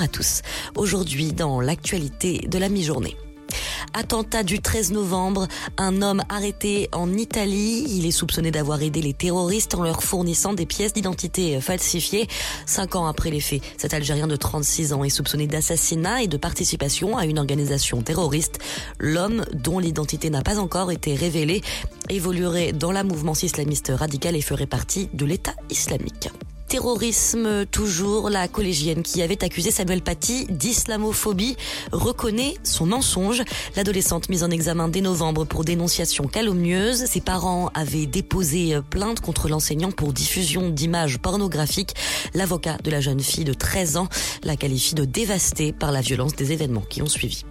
À tous. Aujourd'hui, dans l'actualité de la mi-journée. Attentat du 13 novembre, un homme arrêté en Italie. Il est soupçonné d'avoir aidé les terroristes en leur fournissant des pièces d'identité falsifiées. Cinq ans après les faits, cet Algérien de 36 ans est soupçonné d'assassinat et de participation à une organisation terroriste. L'homme, dont l'identité n'a pas encore été révélée, évoluerait dans la mouvement islamiste radical et ferait partie de l'État islamique. Terrorisme toujours, la collégienne qui avait accusé Samuel Paty d'islamophobie reconnaît son mensonge. L'adolescente mise en examen dès novembre pour dénonciation calomnieuse. Ses parents avaient déposé plainte contre l'enseignant pour diffusion d'images pornographiques. L'avocat de la jeune fille de 13 ans la qualifie de dévastée par la violence des événements qui ont suivi.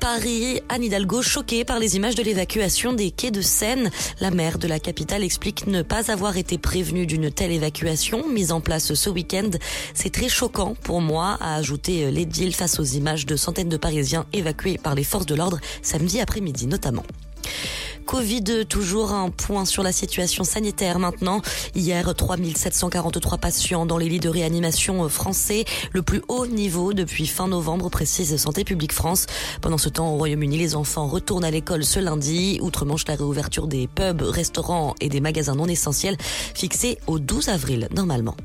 Paris, Anne Hidalgo choquée par les images de l'évacuation des quais de Seine. La maire de la capitale explique ne pas avoir été prévenue d'une telle évacuation mise en place ce week-end. C'est très choquant pour moi, a ajouté l'édile face aux images de centaines de Parisiens évacués par les forces de l'ordre samedi après-midi notamment. Covid, toujours un point sur la situation sanitaire maintenant. Hier, 3743 patients dans les lits de réanimation français, le plus haut niveau depuis fin novembre, précise Santé publique France. Pendant ce temps, au Royaume-Uni, les enfants retournent à l'école ce lundi. Outre-Manche, la réouverture des pubs, restaurants et des magasins non essentiels fixée au 12 avril normalement.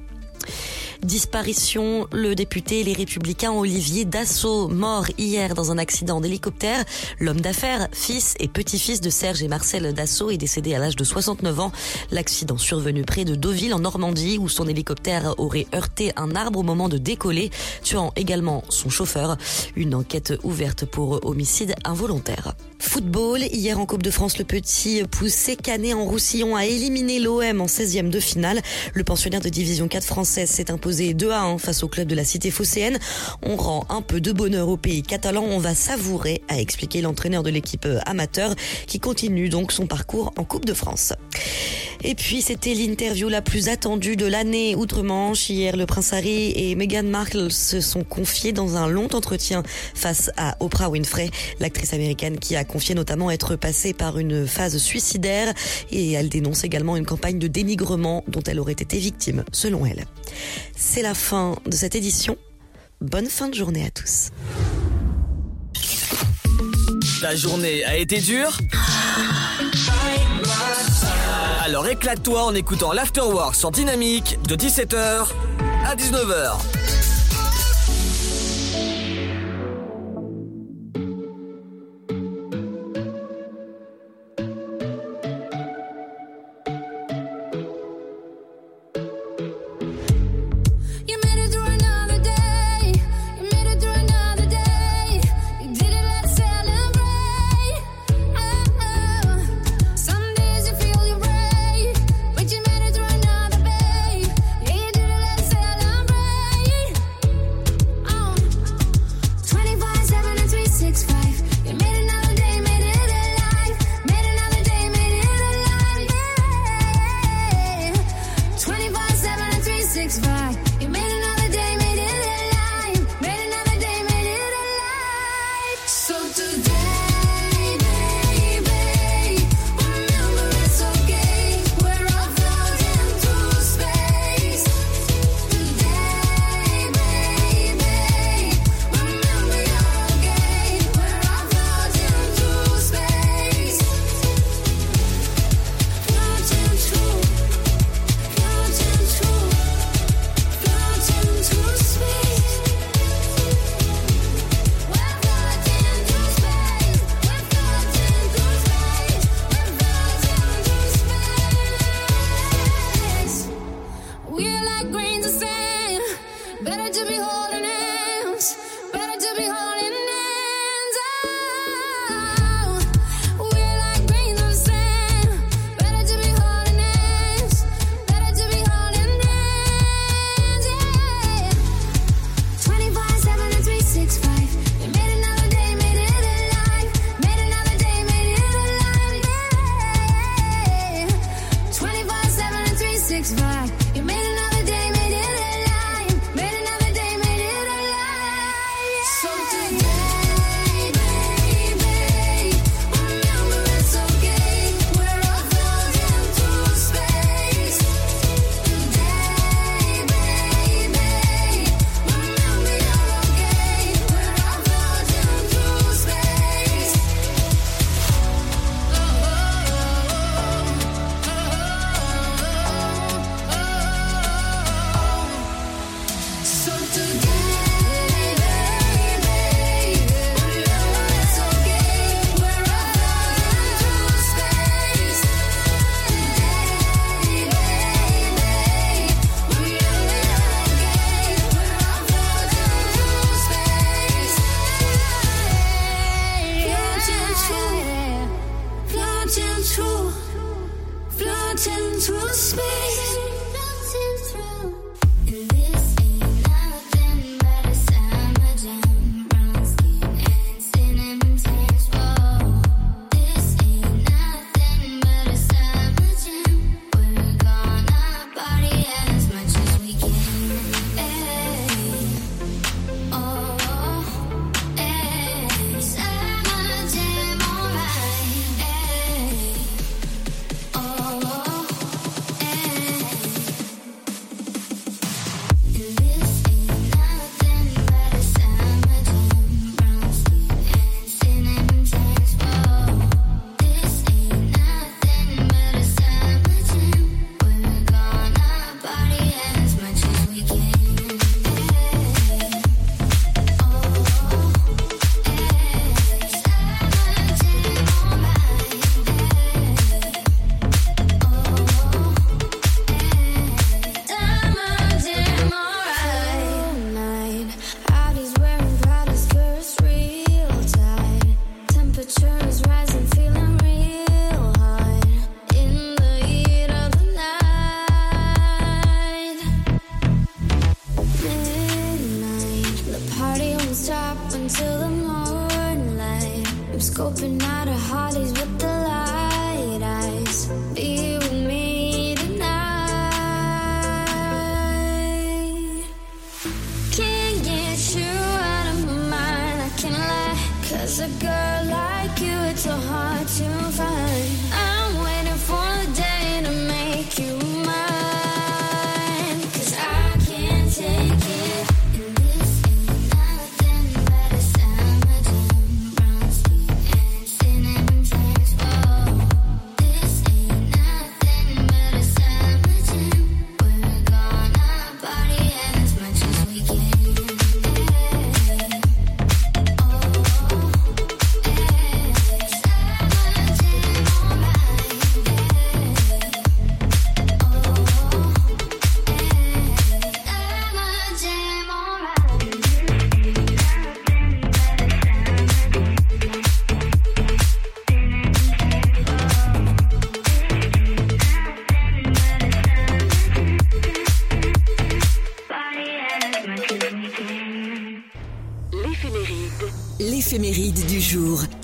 Disparition, le député Les Républicains Olivier Dassault, mort hier dans un accident d'hélicoptère. L'homme d'affaires, fils et petit-fils de Serge et Marcel Dassault est décédé à l'âge de 69 ans. L'accident survenu près de Deauville en Normandie où son hélicoptère aurait heurté un arbre au moment de décoller, tuant également son chauffeur. Une enquête ouverte pour homicide involontaire. Football, hier en Coupe de France, le petit poussé canet en Roussillon a éliminé l'OM en 16e de finale. Le pensionnaire de division 4 française s'est imposé 2 à 1 face au club de la cité phocéenne. On rend un peu de bonheur au pays catalan, on va savourer, a expliqué l'entraîneur de l'équipe amateur qui continue donc son parcours en Coupe de France. Et puis c'était l'interview la plus attendue de l'année outre-Manche. Hier, le prince Harry et Meghan Markle se sont confiés dans un long entretien face à Oprah Winfrey, l'actrice américaine qui a confié notamment être passée par une phase suicidaire et elle dénonce également une campagne de dénigrement dont elle aurait été victime, selon elle. C'est la fin de cette édition. Bonne fin de journée à tous.
Ta journée a été dure Alors éclate-toi en écoutant l'Afterwork sur Dynamique de 17h à 19h.
scoping out of
Hollies with the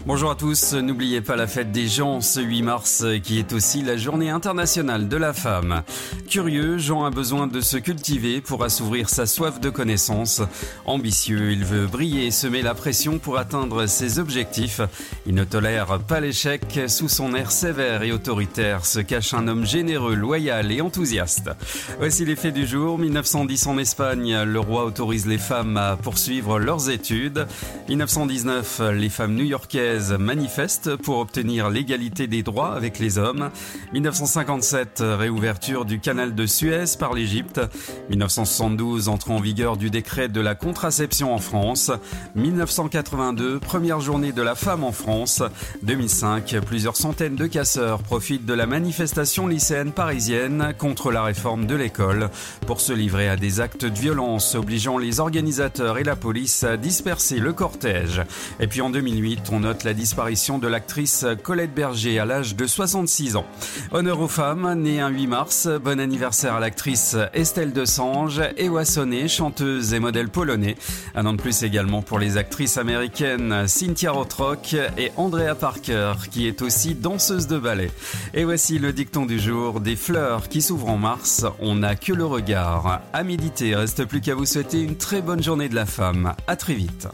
Bonjour à tous, n'oubliez pas la fête des gens ce 8 mars qui est aussi la journée internationale de la femme. Curieux, Jean a besoin de se cultiver pour assouvir sa soif de connaissance. Ambitieux, il veut briller et semer la pression pour atteindre ses objectifs. Il ne tolère pas l'échec, sous son air sévère et autoritaire se cache un homme généreux, loyal et enthousiaste. Voici les faits du jour. 1910 en Espagne, le roi autorise les femmes à poursuivre leurs études. 1919, les femmes new-yorkaises manifestent pour obtenir l'égalité des droits avec les hommes. 1957, réouverture du de Suez par l'Égypte. 1972, entrée en vigueur du décret de la contraception en France. 1982, première journée de la femme en France. 2005, plusieurs centaines de casseurs profitent de la manifestation lycéenne parisienne contre la réforme de l'école pour se livrer à des actes de violence obligeant les organisateurs et la police à disperser le cortège. Et puis en 2008, on note la disparition de l'actrice Colette Berger à l'âge de 66 ans. Honneur aux femmes, née un 8 mars, bon anniversaire à l'actrice Estelle Desange, Ewa Sonnet, chanteuse et modèle polonais. Un an de plus également pour les actrices américaines Cynthia Rothrock et Andrea Parker, qui est aussi danseuse de ballet. Et voici le dicton du jour, des fleurs qui s'ouvrent en mars, on n'a que le regard. À méditer, reste plus qu'à vous souhaiter une très bonne journée de la femme. À très vite.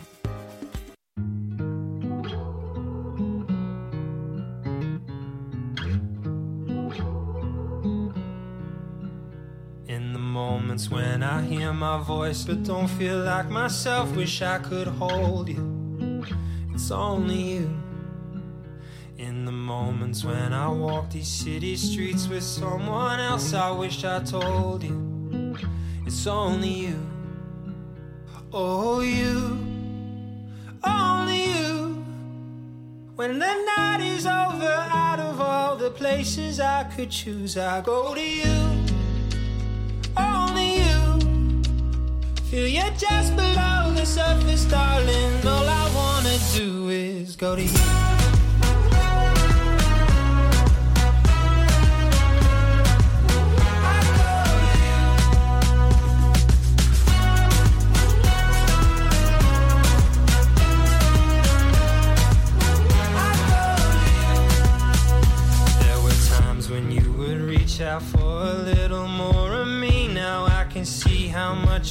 When I hear my voice, but don't feel like myself, wish I could hold you. It's only you. In the moments when I walk these city streets with someone else, I wish I told you. It's only you. Oh, you. Only you. When the night is over, out of all the places I could choose, I go to you. You. Feel you just below the surface, darling. All I wanna do is go to you.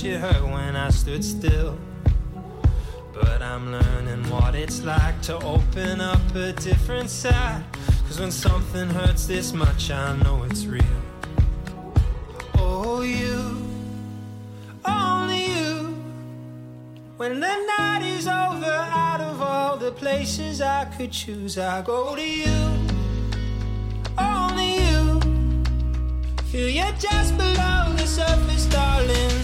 It hurt when I stood still. But I'm learning what it's like to open up a different side. Cause when something hurts this much, I know it's real. Oh, you, only you. When the night is over, out of all the places I could choose, I go to you. Only you. Feel you just below the surface, darling.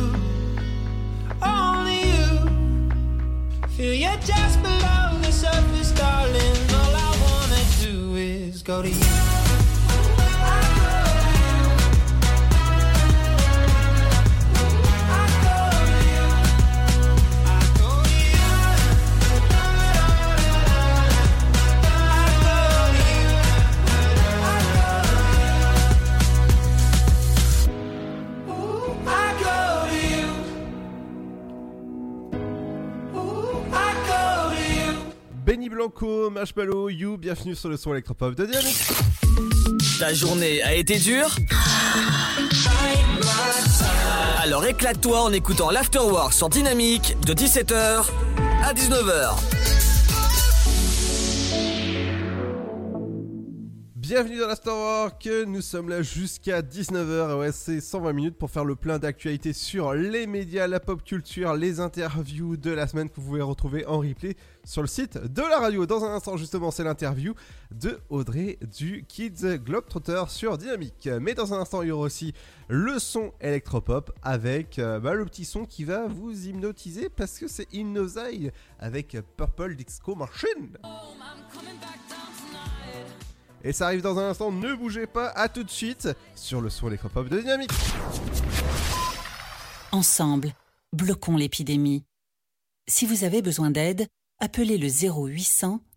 Feel you just below the surface, darling. All I wanna do is go to you.
Blanco, Marshmallow, You, bienvenue sur le son électropop de Dynamique.
Ta journée a été dure Alors éclate-toi en écoutant l'Afterwork sur Dynamique de 17h à 19h.
Bienvenue dans l'Afterwork, nous sommes là jusqu'à 19h, ouais c'est 120 minutes pour faire le plein d'actualités sur les médias, la pop culture, les interviews de la semaine que vous pouvez retrouver en replay sur le site de la radio. Dans un instant justement c'est l'interview de Audrey du Kids Globetrotter sur Dynamique. Mais dans un instant il y aura aussi le son électropop avec euh, bah, le petit son qui va vous hypnotiser parce que c'est Hypnosaille avec Purple Disco Machine. Et ça arrive dans un instant, ne bougez pas, à tout de suite sur le son électropop de Dynamique.
Ensemble, bloquons l'épidémie. Si vous avez besoin d'aide, appelez le 0800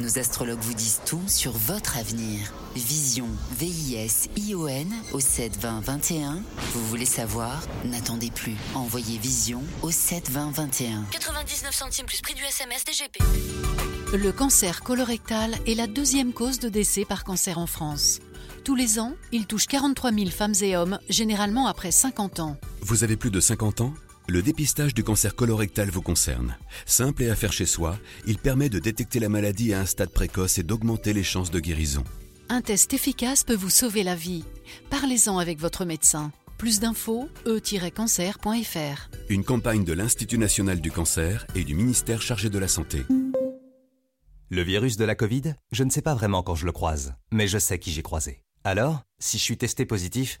Nos astrologues vous disent tout sur votre avenir. Vision, V-I-S-I-O-N au 72021. Vous voulez savoir? N'attendez plus. Envoyez Vision au 72021.
99 centimes plus prix du SMS DGP.
Le cancer colorectal est la deuxième cause de décès par cancer en France. Tous les ans, il touche 43 000 femmes et hommes, généralement après 50 ans.
Vous avez plus de 50 ans? Le dépistage du cancer colorectal vous concerne. Simple et à faire chez soi, il permet de détecter la maladie à un stade précoce et d'augmenter les chances de guérison.
Un test efficace peut vous sauver la vie. Parlez-en avec votre médecin. Plus d'infos, e-cancer.fr.
Une campagne de l'Institut national du cancer et du ministère chargé de la santé.
Le virus de la Covid, je ne sais pas vraiment quand je le croise, mais je sais qui j'ai croisé. Alors, si je suis testé positif,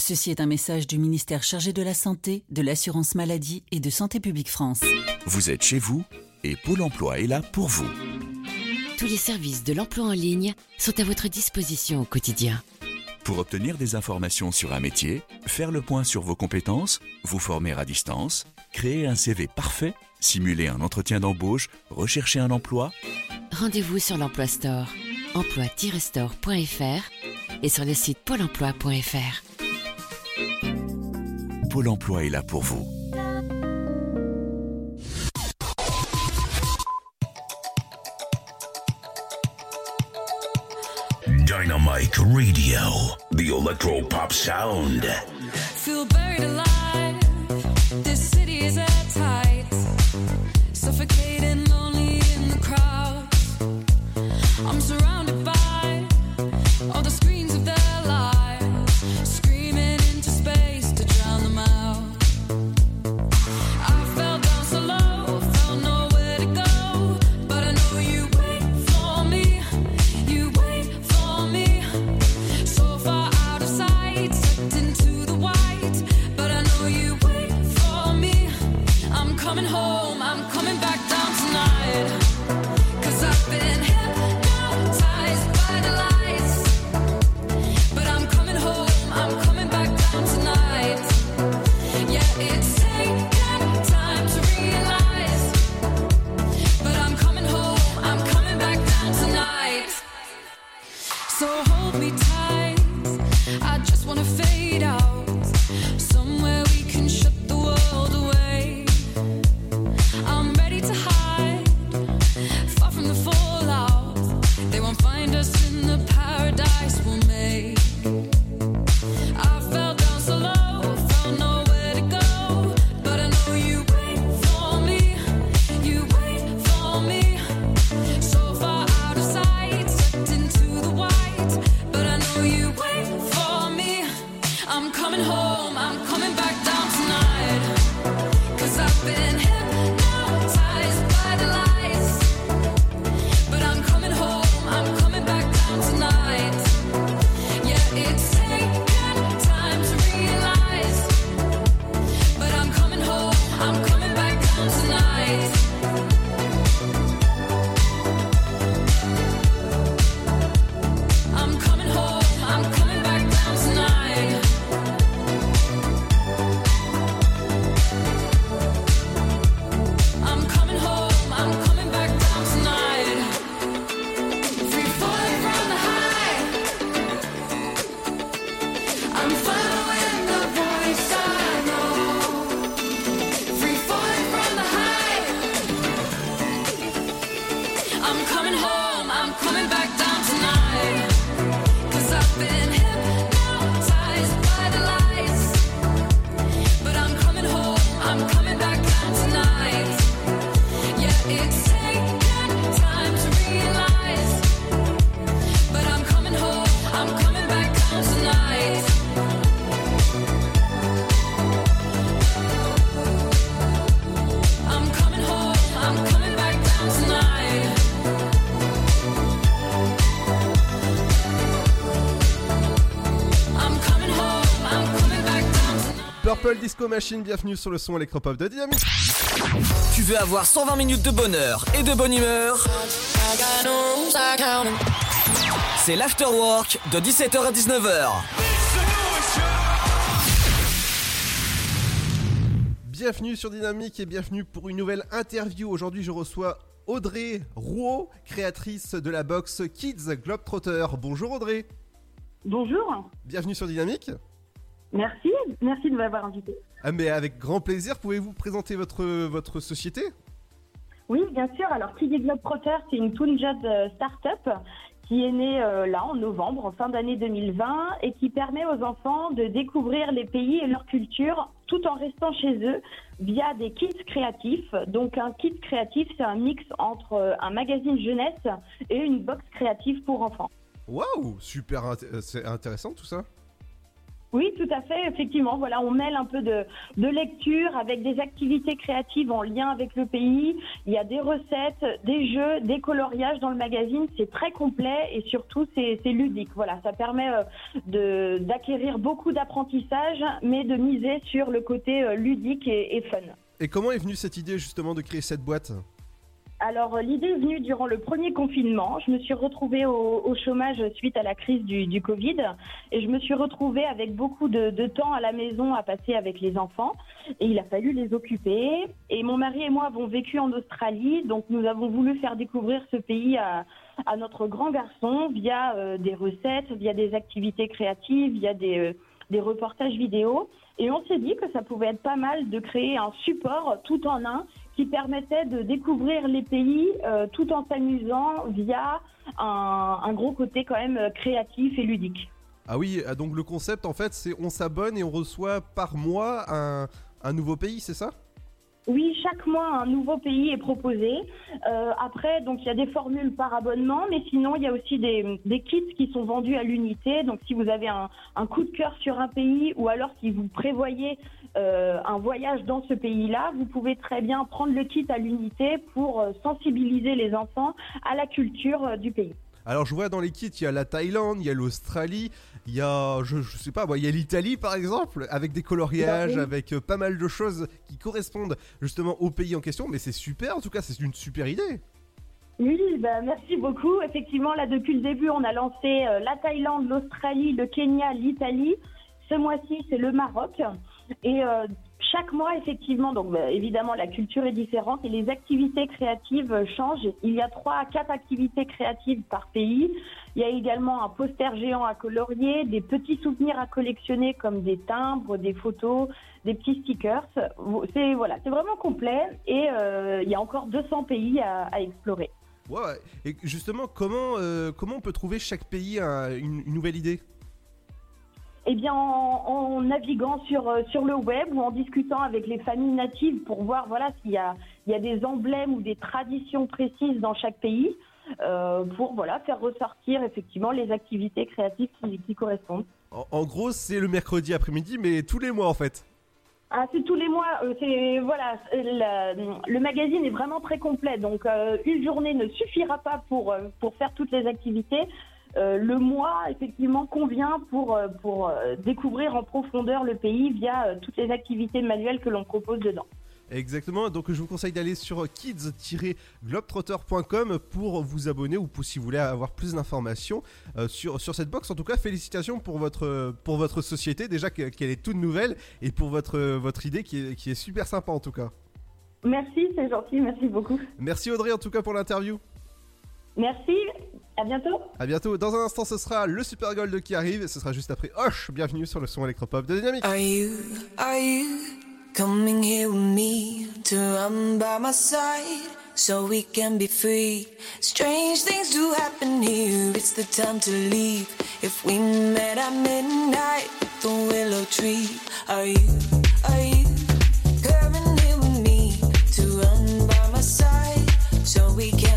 Ceci est un message du ministère chargé de la Santé, de l'Assurance Maladie et de Santé Publique France.
Vous êtes chez vous et Pôle emploi est là pour vous.
Tous les services de l'emploi en ligne sont à votre disposition au quotidien.
Pour obtenir des informations sur un métier, faire le point sur vos compétences, vous former à distance, créer un CV parfait, simuler un entretien d'embauche, rechercher un emploi,
Rendez-vous sur l'Emploi Store, emploi-store.fr et sur le site pôle emploi.fr.
Pôle emploi est là pour vous.
Dynamite Radio, the electro pop sound.
Feel buried alive. This city is at tight. Suffocating, lonely in the crowd. I'm surrounded
Disco Machine, bienvenue sur le son électropop de Dynamique.
Tu veux avoir 120 minutes de bonheur et de bonne humeur? C'est l'afterwork de 17h à 19h.
Bienvenue sur Dynamique et bienvenue pour une nouvelle interview. Aujourd'hui, je reçois Audrey Rouault, créatrice de la box Kids Globetrotter. Bonjour Audrey.
Bonjour.
Bienvenue sur Dynamique.
Merci, merci de m'avoir invité.
Ah, mais avec grand plaisir, pouvez-vous présenter votre, votre société?
Oui, bien sûr. Alors, Kids Globetrotter, c'est une Toon Jeune euh, start-up qui est née euh, là en novembre, en fin d'année 2020, et qui permet aux enfants de découvrir les pays et leur culture tout en restant chez eux via des kits créatifs. Donc, un kit créatif, c'est un mix entre euh, un magazine jeunesse et une box créative pour enfants.
Waouh, super int- c'est intéressant tout ça.
Oui, tout à fait. Effectivement, voilà, on mêle un peu de, de lecture avec des activités créatives en lien avec le pays. Il y a des recettes, des jeux, des coloriages dans le magazine. C'est très complet et surtout c'est ludique. Voilà, ça permet euh, d'acquérir beaucoup d'apprentissage, mais de miser sur le côté euh, ludique et fun.
Et comment est venue cette idée justement de créer cette boîte?
Alors, euh, l'idée est venue durant le premier confinement. Je me suis retrouvée au, chômage suite à la crise du, Covid et je me suis retrouvée avec beaucoup de, temps à la maison à passer avec les enfants et il a fallu les occuper. Et mon mari et moi avons vécu en Australie, donc nous avons voulu faire découvrir ce pays à, notre grand garçon via euh, des recettes, via des activités créatives, via euh, des reportages vidéo. Et on s'est dit que ça pouvait être pas mal de créer un support tout en un qui permettait de découvrir les pays euh, tout en s'amusant via un, gros côté quand même euh, créatif et ludique.
Ah oui, ah, donc le concept en fait c'est on s'abonne et on reçoit par mois un nouveau pays, c'est ça?
Oui, chaque mois un nouveau pays est proposé. Euh, après, donc il y a des formules par abonnement, mais sinon il y a aussi des, kits qui sont vendus à l'unité. Donc si vous avez un, coup de cœur sur un pays ou alors si vous prévoyez euh, un voyage dans ce pays-là, vous pouvez très bien prendre le kit à l'unité pour euh, sensibiliser les enfants à la culture du pays.
Alors je vois dans les kits, il y a la Thaïlande, il y a l'Australie, il y a, je, je sais pas, il y a l'Italie par exemple, avec des coloriages,
oui.
avec euh, pas mal de choses qui correspondent justement au pays en question, mais c'est super, en tout cas c'est une super idée.
Oui, bah, merci beaucoup. Effectivement, là, depuis le début, on a lancé euh, la Thaïlande, l'Australie, le Kenya, l'Italie. Ce mois-ci, c'est le Maroc. Et euh, chaque mois, effectivement, donc bah, évidemment, la culture est différente et les activités créatives changent. Il y a trois à quatre activités créatives par pays. Il y a également un poster géant à colorier, des petits souvenirs à collectionner comme des timbres, des photos, des petits stickers. C'est voilà, c'est vraiment complet et euh, il y a encore 200 pays à- explorer.
Ouais, et justement, comment, euh, comment on peut trouver chaque pays un- une, une nouvelle idée?
Eh bien, en, en naviguant sur, euh, sur le web ou en discutant avec les familles natives pour voir voilà, s'il y a, il y a des emblèmes ou des traditions précises dans chaque pays, euh, pour voilà, faire ressortir effectivement les activités créatives qui, qui correspondent.
en, en gros, c'est le mercredi après-midi, mais tous les mois en fait.
Ah, c'est tous les mois. euh, c'est voilà, la- le magazine est vraiment très complet. Donc euh, une journée ne suffira pas pour pour faire toutes les activités. Euh, le mois effectivement convient pour euh, pour euh, découvrir en profondeur le pays via toutes les activités manuelles que l'on propose dedans.
Exactement, donc je vous conseille d'aller sur kids-globetrotter.com pour vous abonner ou pour, si vous voulez avoir plus d'informations euh, sur, sur cette box. En tout cas, félicitations pour votre, pour votre société, déjà que- qu'elle est toute nouvelle, et pour votre, votre idée qui est, qui est super sympa en tout cas.
Merci, c'est gentil, merci beaucoup.
Merci Audrey en tout cas pour l'interview.
Merci, à bientôt.
A bientôt. Dans un instant, ce sera le Super Gold qui arrive, et ce sera juste après Hoche. Bienvenue sur le son électropop de Dynamique.
Are you, are you coming here with me to run by my side so we can be free? Strange things do happen here, it's the time to leave. If we met at midnight at the willow tree, are you, are you coming here with me to run by my side so we can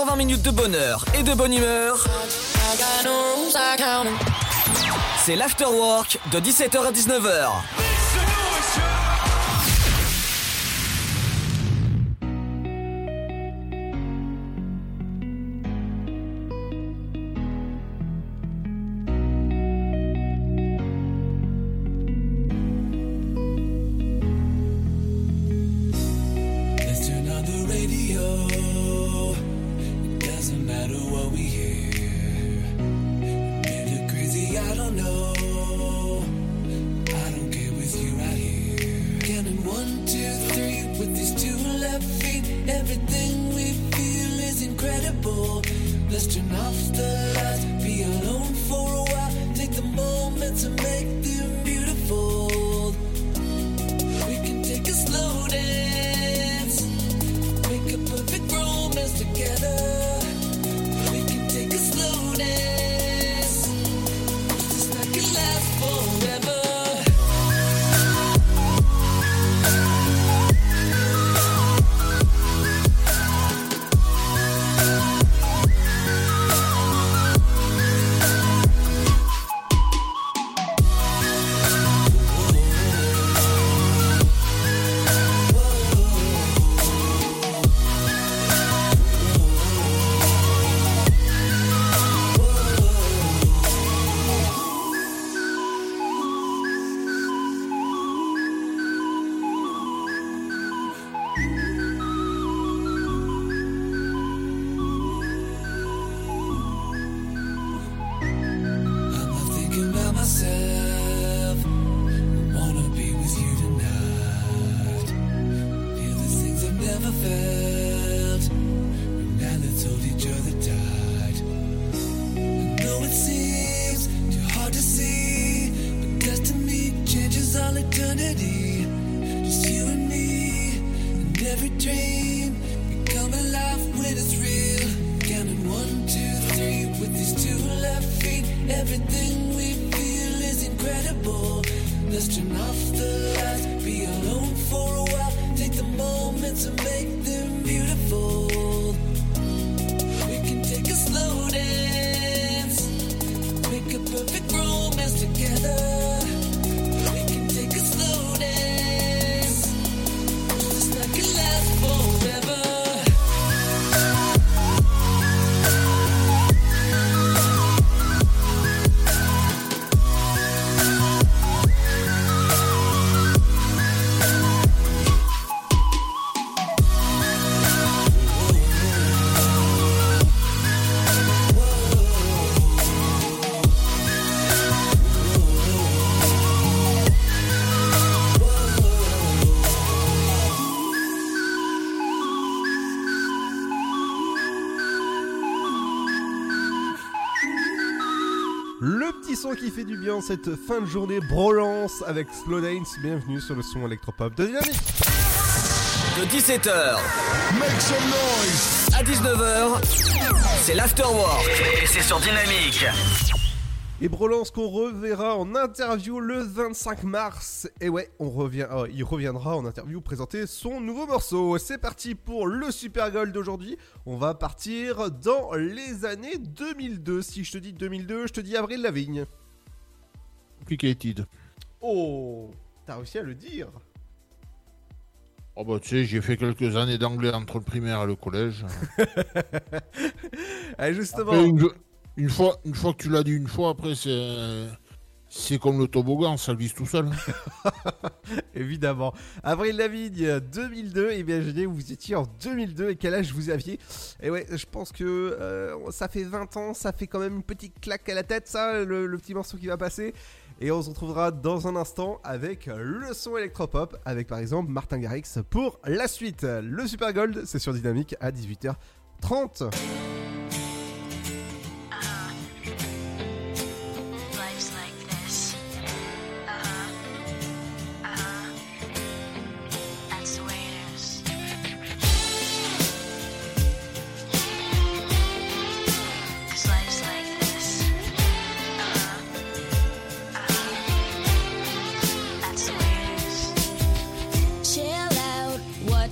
120 minutes de bonheur et de bonne humeur C'est l'afterwork de 17h à 19h.
Son qui fait du bien cette fin de journée brolance avec Slow Dance. Bienvenue sur le son électropop de Dynamique.
De 17h Make some noise à 19h, c'est l'afterwork et c'est sur Dynamique.
Et Brolance qu'on reverra en interview le 25 mars. Et ouais, on revient, oh, il reviendra en interview présenter son nouveau morceau. C'est parti pour le Super Gold d'aujourd'hui. On va partir dans les années 2002. Si je te dis 2002, je te dis Avril Lavigne.
Complicated.
Oh, t'as réussi à le dire.
Oh bah tu sais, j'ai fait quelques années d'anglais entre le primaire et le collège.
Ah, justement.
Après, une, une fois, une fois que tu l'as dit une fois, après c'est c'est comme le toboggan, ça vise tout seul.
Évidemment. Avril Lavigne 2002, imaginez vous étiez en 2002 et quel âge vous aviez? Et ouais, je pense que euh, ça fait 20 ans, ça fait quand même une petite claque à la tête ça, le, le petit morceau qui va passer. Et on se retrouvera dans un instant avec le son électropop, avec par exemple Martin Garrix pour la suite. Le Super Gold, c'est sur Dynamique à 18h30.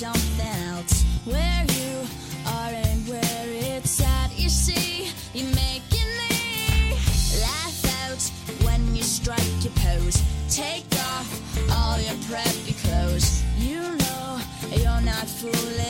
something else where you are and where it's at. You see, you're making me laugh out when you strike your pose. Take off all your preppy clothes. You know you're not fooling.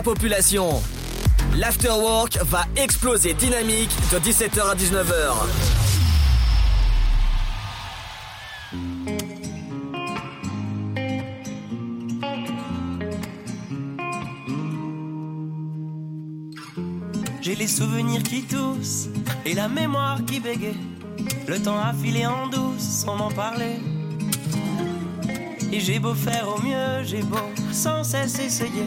la population. L'afterwork va exploser dynamique de 17h à 19h.
J'ai les souvenirs qui toussent et la mémoire qui bégaye. Le temps a filé en douce sans m'en parler. Et j'ai beau faire au mieux, j'ai beau sans cesse essayer.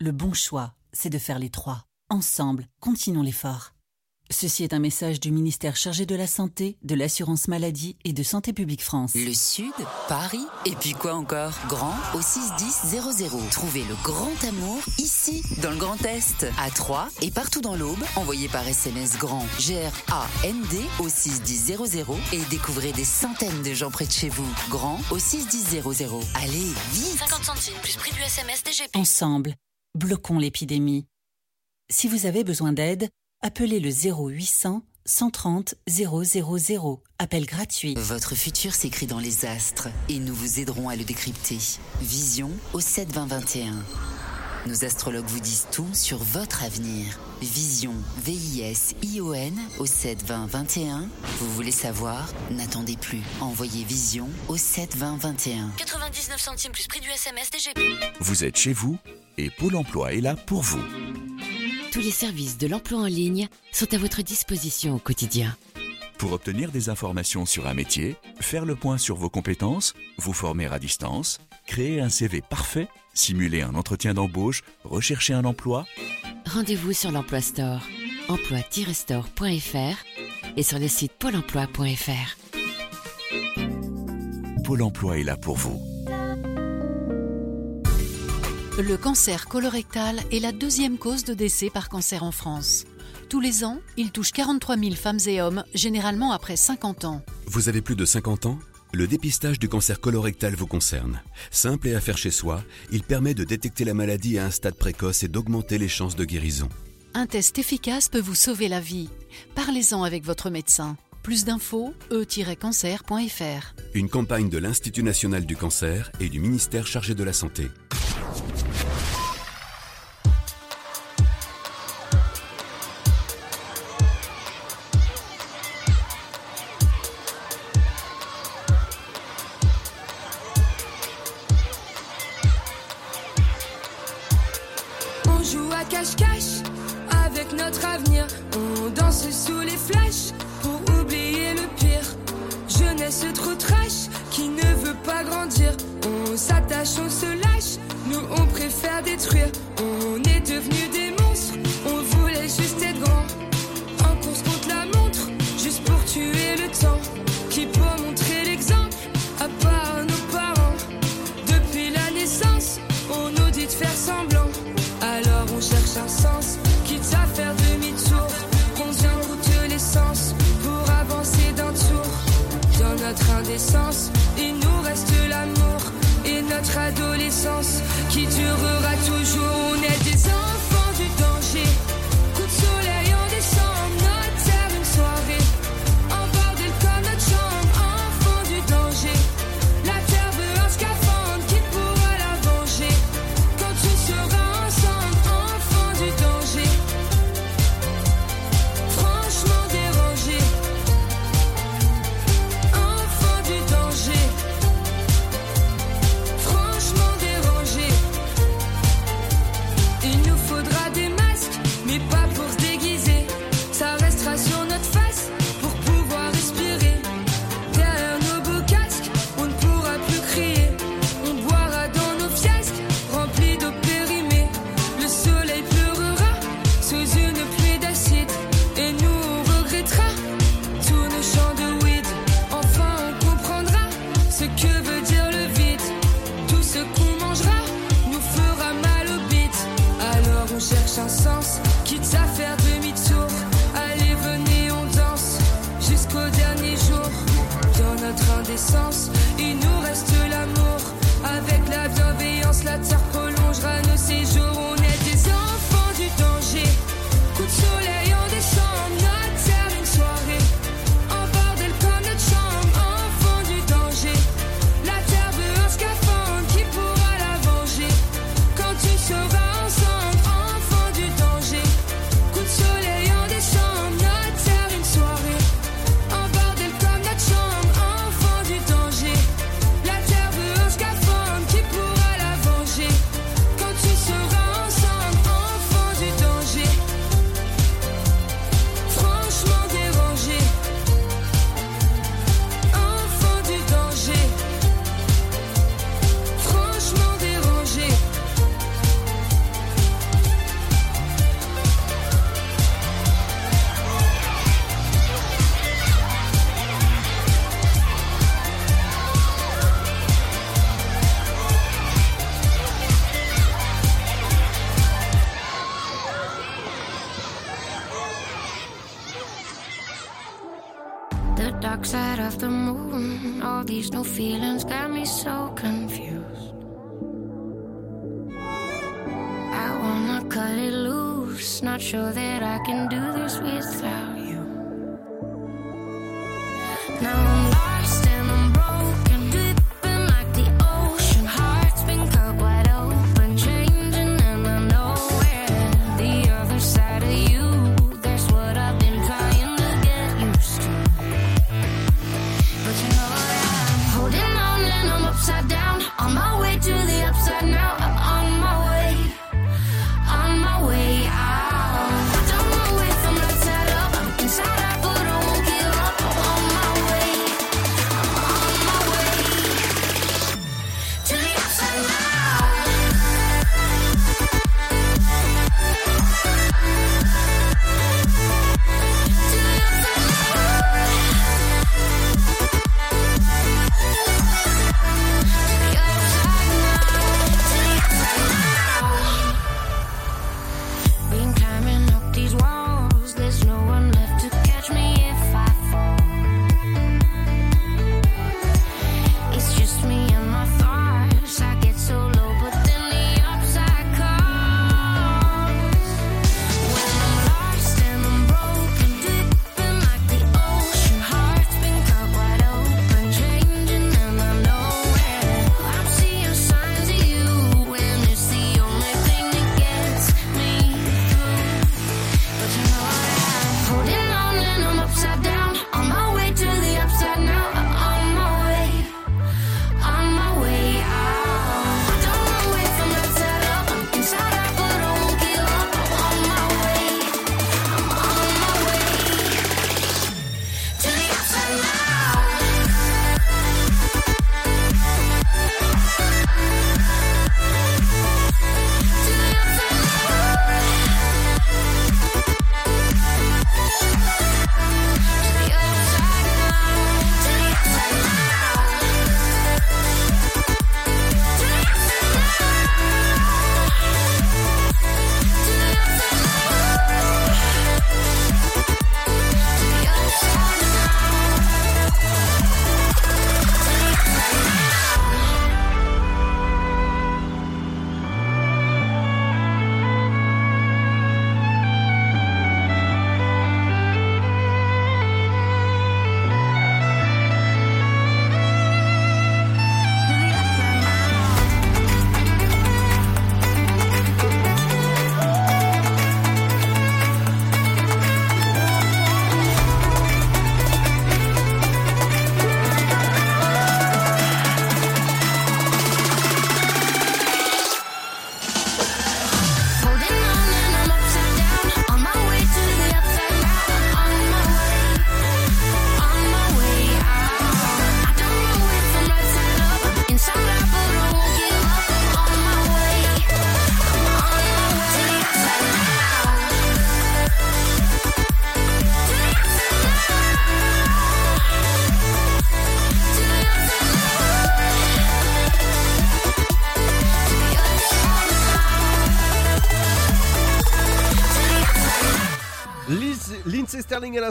Le bon choix, c'est de faire les trois. Ensemble, continuons l'effort. Ceci est un message du ministère chargé de la Santé, de l'Assurance Maladie et de Santé Publique France.
Le Sud, Paris, et puis quoi encore? Grand au 61000. Trouvez le grand amour ici, dans le Grand Est, à Troyes et partout dans l'Aube. Envoyez par SMS grand G-R-A-N-D au 61000 et découvrez des centaines de gens près de chez vous. Grand au 61000. Allez, vite
50 centimes plus prix du SMS DGP.
Ensemble, bloquons l'épidémie. Si vous avez besoin d'aide, appelez le 0800 130 000. Appel gratuit.
Votre futur s'écrit dans les astres et nous vous aiderons à le décrypter. Vision au 72021. Nos astrologues vous disent tout sur votre avenir. Vision, V-I-S-I-O-N au 72021. Vous voulez savoir? N'attendez plus. Envoyez Vision au 72021.
99 centimes plus prix du SMS DGP.
Vous êtes chez vous et Pôle emploi est là pour vous.
Tous les services de l'emploi en ligne sont à votre disposition au quotidien.
Pour obtenir des informations sur un métier, faire le point sur vos compétences, vous former à distance, Créer un CV parfait, simuler un entretien d'embauche, rechercher un emploi.
Rendez-vous sur l'Emploi Store, emploi-store.fr et sur le site pôle emploi.fr.
Pôle emploi est là pour vous.
Le cancer colorectal est la deuxième cause de décès par cancer en France. Tous les ans, il touche 43 000 femmes et hommes, généralement après 50 ans.
Vous avez plus de 50 ans le dépistage du cancer colorectal vous concerne. Simple et à faire chez soi, il permet de détecter la maladie à un stade précoce et d'augmenter les chances de guérison.
Un test efficace peut vous sauver la vie. Parlez-en avec votre médecin. Plus d'infos, e-cancer.fr.
Une campagne de l'Institut national du cancer et du ministère chargé de la santé.
sous les flashs pour oublier le pire. Jeunesse trop trash qui ne veut pas grandir. On s'attache, on se lâche, nous on préfère détruire. On est devenus des monstres, on voulait juste être grand. En course contre la montre, juste pour tuer le temps. Qui peut montrer l'exemple à part nos parents? Depuis la naissance, on nous dit de faire semblant. notre indécence. Il nous reste l'amour et notre adolescence qui durera toujours. On est des enfants.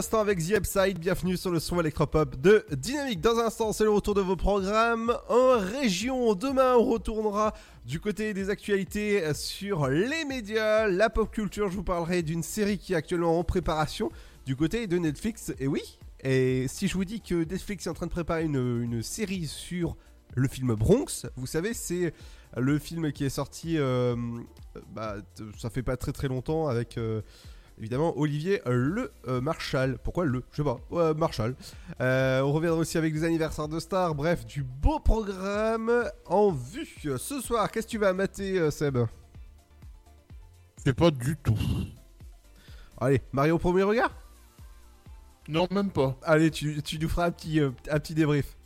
L'instant avec The Upside. Bienvenue sur le son électropop de Dynamique. Dans un instant, c'est le retour de vos programmes en région. Demain, on retournera du côté des actualités sur les médias, la pop culture. Je vous parlerai d'une série qui est actuellement en préparation du côté de Netflix. Et oui, et si je vous dis que Netflix est en train de préparer une, série sur le film Bronx, vous savez, c'est le film qui est sorti, euh, bah, ça fait pas très très longtemps avec euh, évidemment Olivier euh, Le euh, Marshall. Pourquoi le? Je sais pas, Ouais, Marshall. Euh, on reviendra aussi avec des anniversaires de stars, bref, du beau programme en vue. Ce soir, qu'est-ce que tu vas mater, Seb?
Je sais pas du tout.
Allez, Mario au premier regard?
Non, même pas.
Allez, tu, tu nous feras un petit, euh, un petit débrief.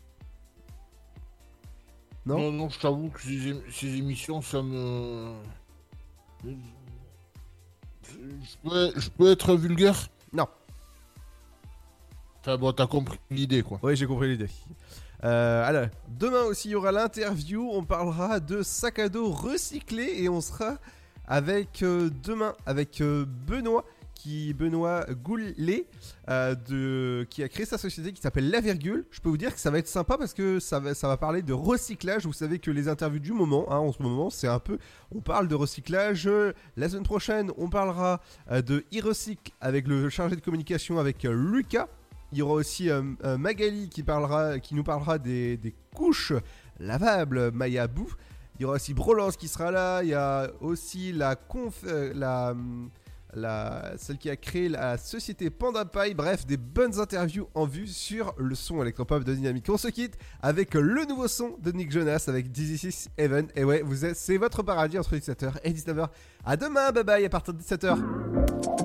Non?
Non, non, je t'avoue que ces, ces émissions, ça me. Je peux, je peux être vulgaire
Non.
Enfin bon, t'as compris l'idée quoi.
Oui, j'ai compris l'idée. Euh, alors, demain aussi, il y aura l'interview. On parlera de sac à dos recyclé et on sera avec euh, demain avec euh, Benoît qui Benoît Goulet euh, qui a créé sa société qui s'appelle La Virgule. Je peux vous dire que ça va être sympa parce que ça va parler de recyclage. Vous savez que les interviews du moment, hein, en ce moment, c'est un peu on parle de recyclage. La semaine prochaine, on parlera euh, de e-recycle avec le chargé de communication avec euh, Lucas. Il y aura aussi Magali qui, parlera, qui nous parlera des, couches lavables Maya Bou. Il y aura aussi Brolance qui sera là. Il y a aussi la la, hum, la, celle qui a créé la société Panda Pie. Bref, des bonnes interviews en vue sur le son électropop de Dynamique. On se quitte avec le nouveau son de Nick Jonas avec Dizzy Heaven. Et ouais, vous c'est votre paradis entre 17h et 19h. À demain, bye bye à partir de 17h.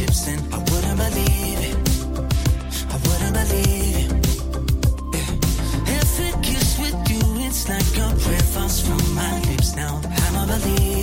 Fingertips, then I wouldn't believe it. I wouldn't believe it. Every kiss with you, it's like a prayer falls from my lips. Now I'm a believer.